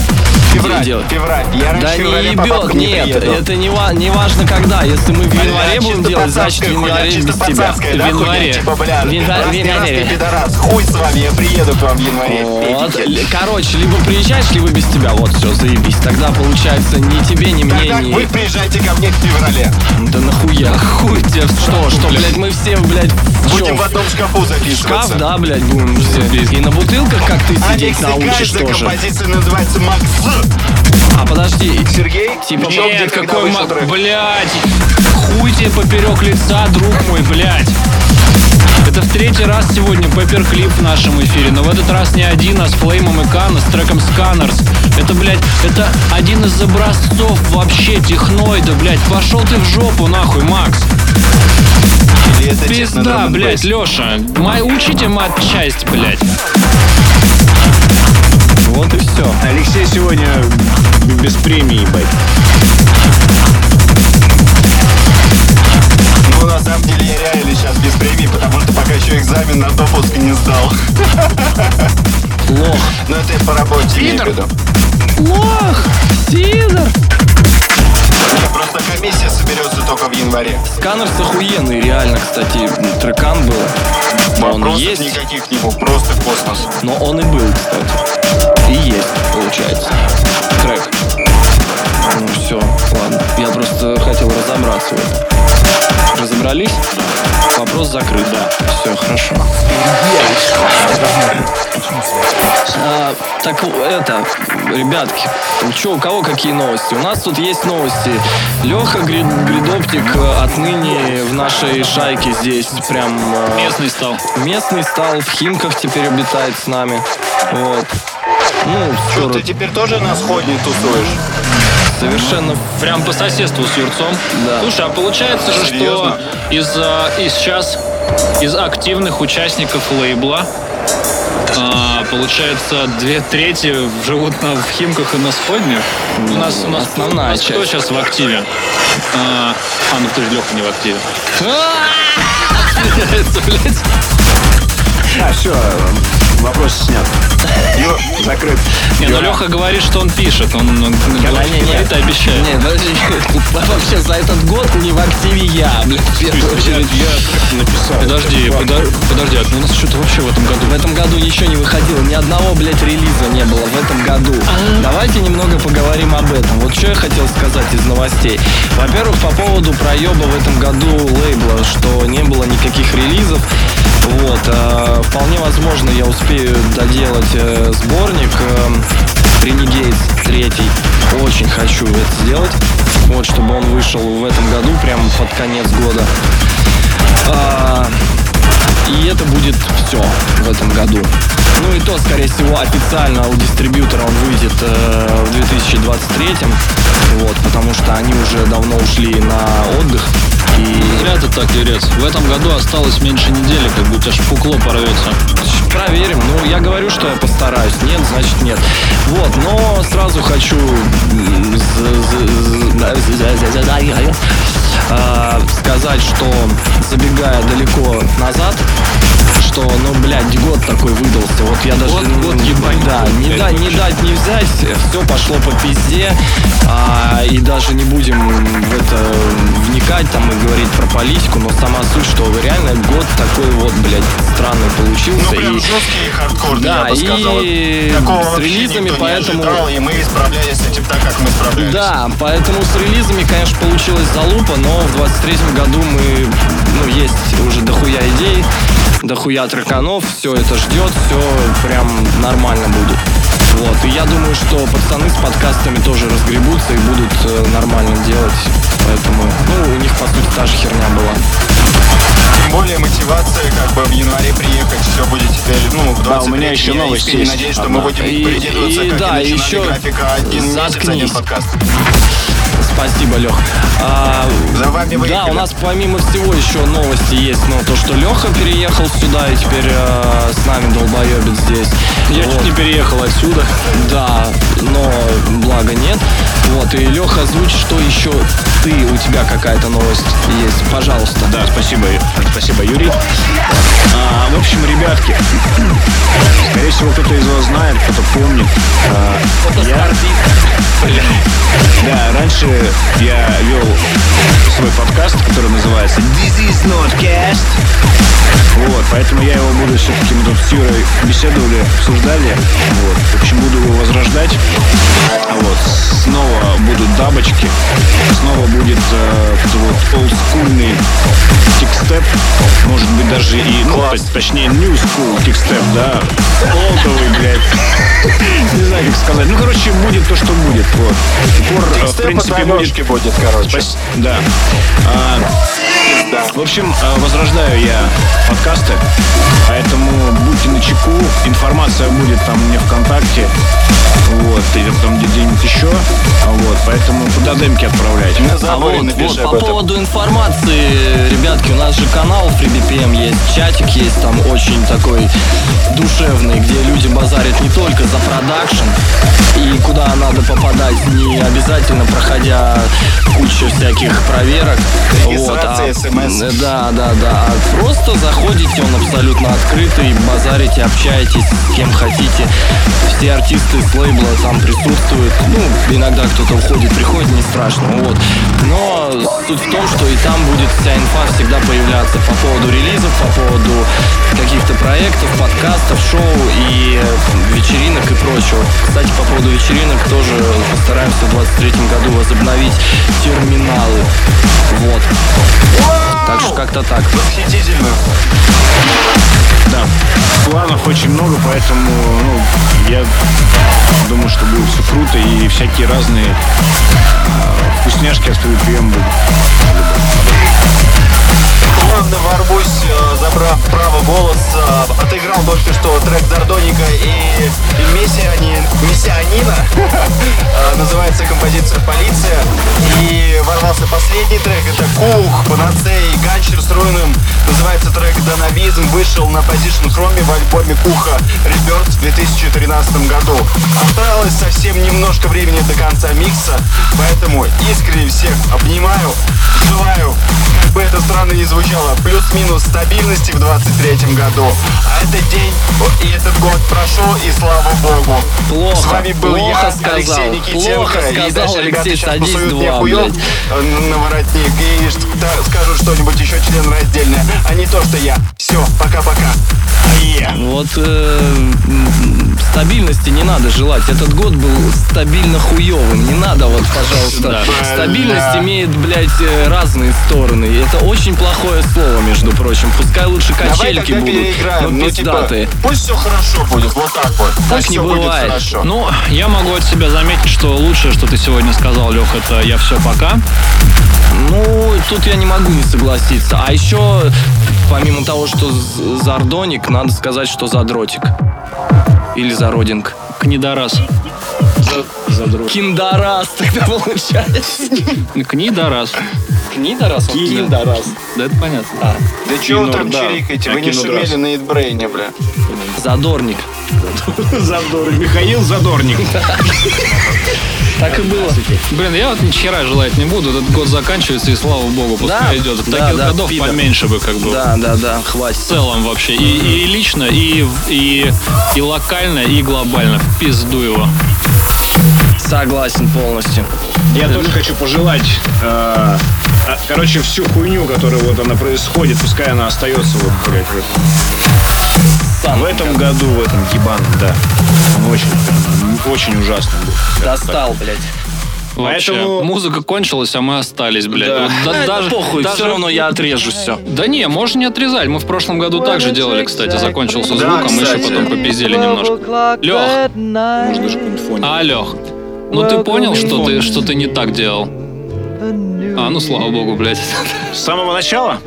Февраль, февраль. Я Да не ебет, не нет, приеду. это не, ва- не важно когда. Если мы в январе будем делать, значит в январе без тебя. В да, хуйня, январе. типа, бля, В январе, раз в ты, раз ты, пидорас, хуй с вами, я приеду к вам в январе. Вот. Короче, либо приезжаешь, либо без тебя. Вот, все, заебись. Тогда получается ни тебе, ни мне, Тогда ни... вы приезжайте ко мне в феврале. Да нахуя? Хуй тебе. Что, что, блядь, мы все, блядь, в Будем в одном шкафу Шкаф, да, блядь, будем все. И на бутылках, как ты А сидеть научишь тоже. композиция называется Макс. А подожди, Сергей, Типа, Нет, где, какой вышел мак, трек? блядь. Хуй тебе поперек лица, друг мой, блядь. Это в третий раз сегодня пепперклип в нашем эфире, но в этот раз не один, а с Флеймом и Кана, с треком Scanners. Это, блядь, это один из образцов вообще техноида, блядь. Пошел ты в жопу, нахуй, Макс. Или это честно Пизда, драм н блядь? Леша. Май, учите матчасть, блядь. вот и все. Алексей сегодня без премии, ебать. Ну, на самом деле, я реально сейчас без премии, потому что пока еще экзамен на допуск не сдал. Лох. Но это я по работе имею в виду. Лох! Сидор! Просто комиссия соберется только в январе. Сканер охуенный, реально, кстати, трекан был. Он Вопросов есть, никаких не было, просто космос. но он и был, кстати. И есть, получается. Трек. Ну все, ладно. Я просто хотел разобраться в этом. Разобрались? Вопрос закрыт. Да. Все, хорошо. А, так это, ребятки, что, у кого какие новости? У нас тут есть новости. Леха Гридоптик э, отныне в нашей шайке здесь прям э, Местный стал. местный стал, в Химках теперь обитает с нами. Вот. Ну, Что, ты теперь тоже на сходне тусуешь? совершенно Прям по соседству с Юрцом. Да. Слушай, а получается же, Серьезно? что из, а, из сейчас из активных участников лейбла а, получается, две трети живут на, в Химках и на Сходне. У нас, у нас, основная у нас кто часть. сейчас в активе? А, а, ну ты же Леха не в активе. А, все, вопрос снят. Ё, Закрыт. Не, ну Леха говорит, что он пишет. Он, он говорит, не, и обещает. Нет, подожди, вообще за этот год не в активе я, блядь, в первую очередь. написал. Подожди, подо- подожди, а у нас что-то вообще в этом году В этом году ничего не выходило, ни одного, блядь, релиза не было в этом году. Давайте немного поговорим об этом. Вот что я хотел сказать из новостей. Во-первых, по поводу проеба в этом году лейбла, что не было никаких релизов. Вот, а, вполне возможно, я успею доделать э, сборник э, Renegades 3. Очень хочу это сделать. Вот, чтобы он вышел в этом году, прям под конец года. А, и это будет все в этом году. Ну и то, скорее всего, официально у дистрибьютора он выйдет э, в 2023. Вот, потому что они уже давно ушли на отдых. И Зря ты так, Юрец. В этом году осталось меньше недели, как будто аж пукло порвется. Проверим. Ну, я говорю, что я постараюсь. Нет, значит нет. Вот, но сразу хочу а, сказать, что забегая далеко назад, что, ну, блядь, год такой выдался. Вот я даже... Год- год ебать. Да, не, да, не дать, не взять. Все пошло по пизде. А, и даже не будем в это вникать там и говорить про политику, но сама суть, что реально год такой вот, блядь, странный Ну, получился. прям и жесткий и хардкорный, Да, я бы сказал. и Такого с релизами, никто не поэтому- ожидал, и мы справлялись с этим так, как мы справлялись. Да, поэтому с релизами, конечно, получилась залупа, но в 23 году мы, ну, есть уже дохуя идей. дохуя треканов, все это ждет, все прям нормально будет. Вот, и я думаю, что пацаны с подкастами тоже разгребутся и будут э, нормально делать. Поэтому, ну, у них, по сути, та же херня была. Тем более мотивация как бы в январе приехать, все будет теперь, ну, в 23 Да, у меня еще я новость есть надеюсь, что одна. мы будем И- придерживаться, и как да, и еще графика, один месяц, один заткнись. подкаст. Спасибо, Лех. А, За вами да, выехали. у нас помимо всего еще новости есть, ну, то, что Леха переехал сюда и теперь э, с нами долбоебит здесь. Я Вот. чуть не переехал отсюда. Да, но благо нет. Вот, и Леха, озвучи, что еще ты, у тебя какая-то новость есть. Пожалуйста. Да, спасибо, спасибо, Юрий. А, в общем, ребятки, скорее всего, кто-то из вас знает, кто-то помнит. А, я, да, раньше я вел свой подкаст, который называется is not cast. Вот, поэтому я его буду все-таки, мы тут с Юрой беседовали, обсуждали. Вот, в общем, буду его возрождать. Вот, снова будут дабочки, снова будет э, вот олдскульный тикстеп, может быть даже и, ну, то- точнее, new school тикстеп, да, что будет. Вот. Упор, э, в принципе, будет будет, короче. Спас- Да. А, в общем, э, возрождаю я подкасты, поэтому будьте на чеку. Информация будет там мне ВКонтакте, вот, или там где- где-нибудь еще. Вот, поэтому куда демки отправлять? На А заборе вот, напиши вот по этом. поводу информации, ребятки, у нас же канал FreeBPM есть, чатик есть там очень такой душевный, где люди базарят не только за продакшн и куда надо попадать, не обязательно проходя кучу всяких проверок. Регистрация, SMS. Э, Да, да, да. А просто заходите, он абсолютно открытый, базарите, общаетесь с кем хотите. Все артисты с лейбла там присутствуют. Ну, иногда кто-то уходит, приходит, не страшно. Вот. Но суть в том, что и там будет вся инфа всегда появляться по поводу релизов, по поводу каких-то проектов, подкастов, шоу и вечеринок и прочего. Кстати, по поводу вечеринок тоже постараемся в 23 году возобновить терминалы. Вот. Так что как-то так. Восхитительно. Да. Планов очень много, поэтому ну, я думаю, что будет все круто и всякие разные э, вкусняшки от FreePM будут. Плавно ворвусь, э, забрав право голоса. Отыграл только что трек Зардоника и, и Мессиани, Мессианина. Э, Называется композиция «Полиция». И ворвался последний трек. Это Кух, Панацея и Ганчер с Руином. Называется трек «Донавизм». Вышел на Position Chrome в альбоме Куха Rebirth в 2013 году. Осталось совсем немножко времени до конца микса. Поэтому искренне всех обнимаю. Желаю, как бы это странно не звучало, плюс-минус стабильности в 23 году. А этот день и этот год прошел, и слава богу. Плохо, С вами был плохо я, сказал, Алексей Никитенко. плохо и сказал, дальше ребята Алексей, сейчас посуют мне хуёв, на воротник и та- скажут что-нибудь еще членораздельное, а не то, что я. Все, пока-пока. Ае. Вот э, стабильности не надо желать. Этот год был стабильно хуевым. Не надо вот, пожалуйста. Да. Стабильность имеет, блядь, э, разные стороны. И Это очень плохое слово, между прочим. Пускай лучше Давай качельки тогда будут, но Ну, типа, пиздатые. пусть все хорошо будет, вот так вот. Так пусть не все будет бывает. хорошо. Ну, я могу от себя заметить, что лучшее, что ты сегодня сказал, Лех, это я все пока. Ну, тут я не могу не согласиться. А еще, помимо того, что зардоник, надо сказать, что задротик. Или зародинг. Книдорас. Киндарас тогда получается. Книдорас. Книдорас? Он Киндарас. Да это понятно. А, Да чего вы там да. чирикаете? Вы не шумели на Эдбрейне, бля. задорник. Задорник. Михаил Задорник. Так и было. Блин, я вот ни хера желать не буду. Этот год заканчивается, и слава богу, пускай Да, идет. да, Таких да, годов пидор. поменьше бы, как бы. Да, да, да, хватит. В целом вообще. И, и лично, и, и, и локально, и глобально. В пизду его. Согласен полностью. Я тоже хочу пожелать, э, а, короче, всю хуйню, которая вот она происходит, пускай она остается вот, блядь, в, Сам в этом году, в этом ебаном, да. Он очень, прям, очень ужасный был. достал, блядь. Вообще. Поэтому- Музыка кончилась, а мы остались, блядь. Да. Да- Да, даже, похуй, даже- все равно я отрежу все. Да не, можно не отрезать. Мы в прошлом году также делали, кстати. Закончился Да, звук, а мы еще кстати. потом попиздели немножко. Лех, Может, даже а, Лех, ну ты понял, что ты, что ты не так делал? А, ну слава богу, блядь. С самого начала?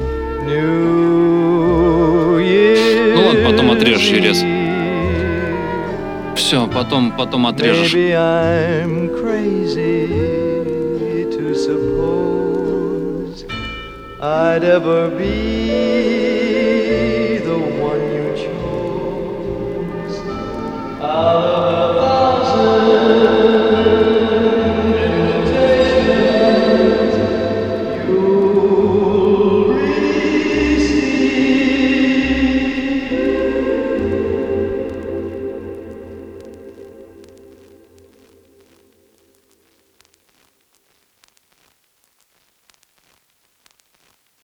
Ну ладно, потом отрежешь, Юрец. Все, потом, потом отрежешь. Maybe I'm crazy to suppose I'd ever be the one you chose. Out of a thousand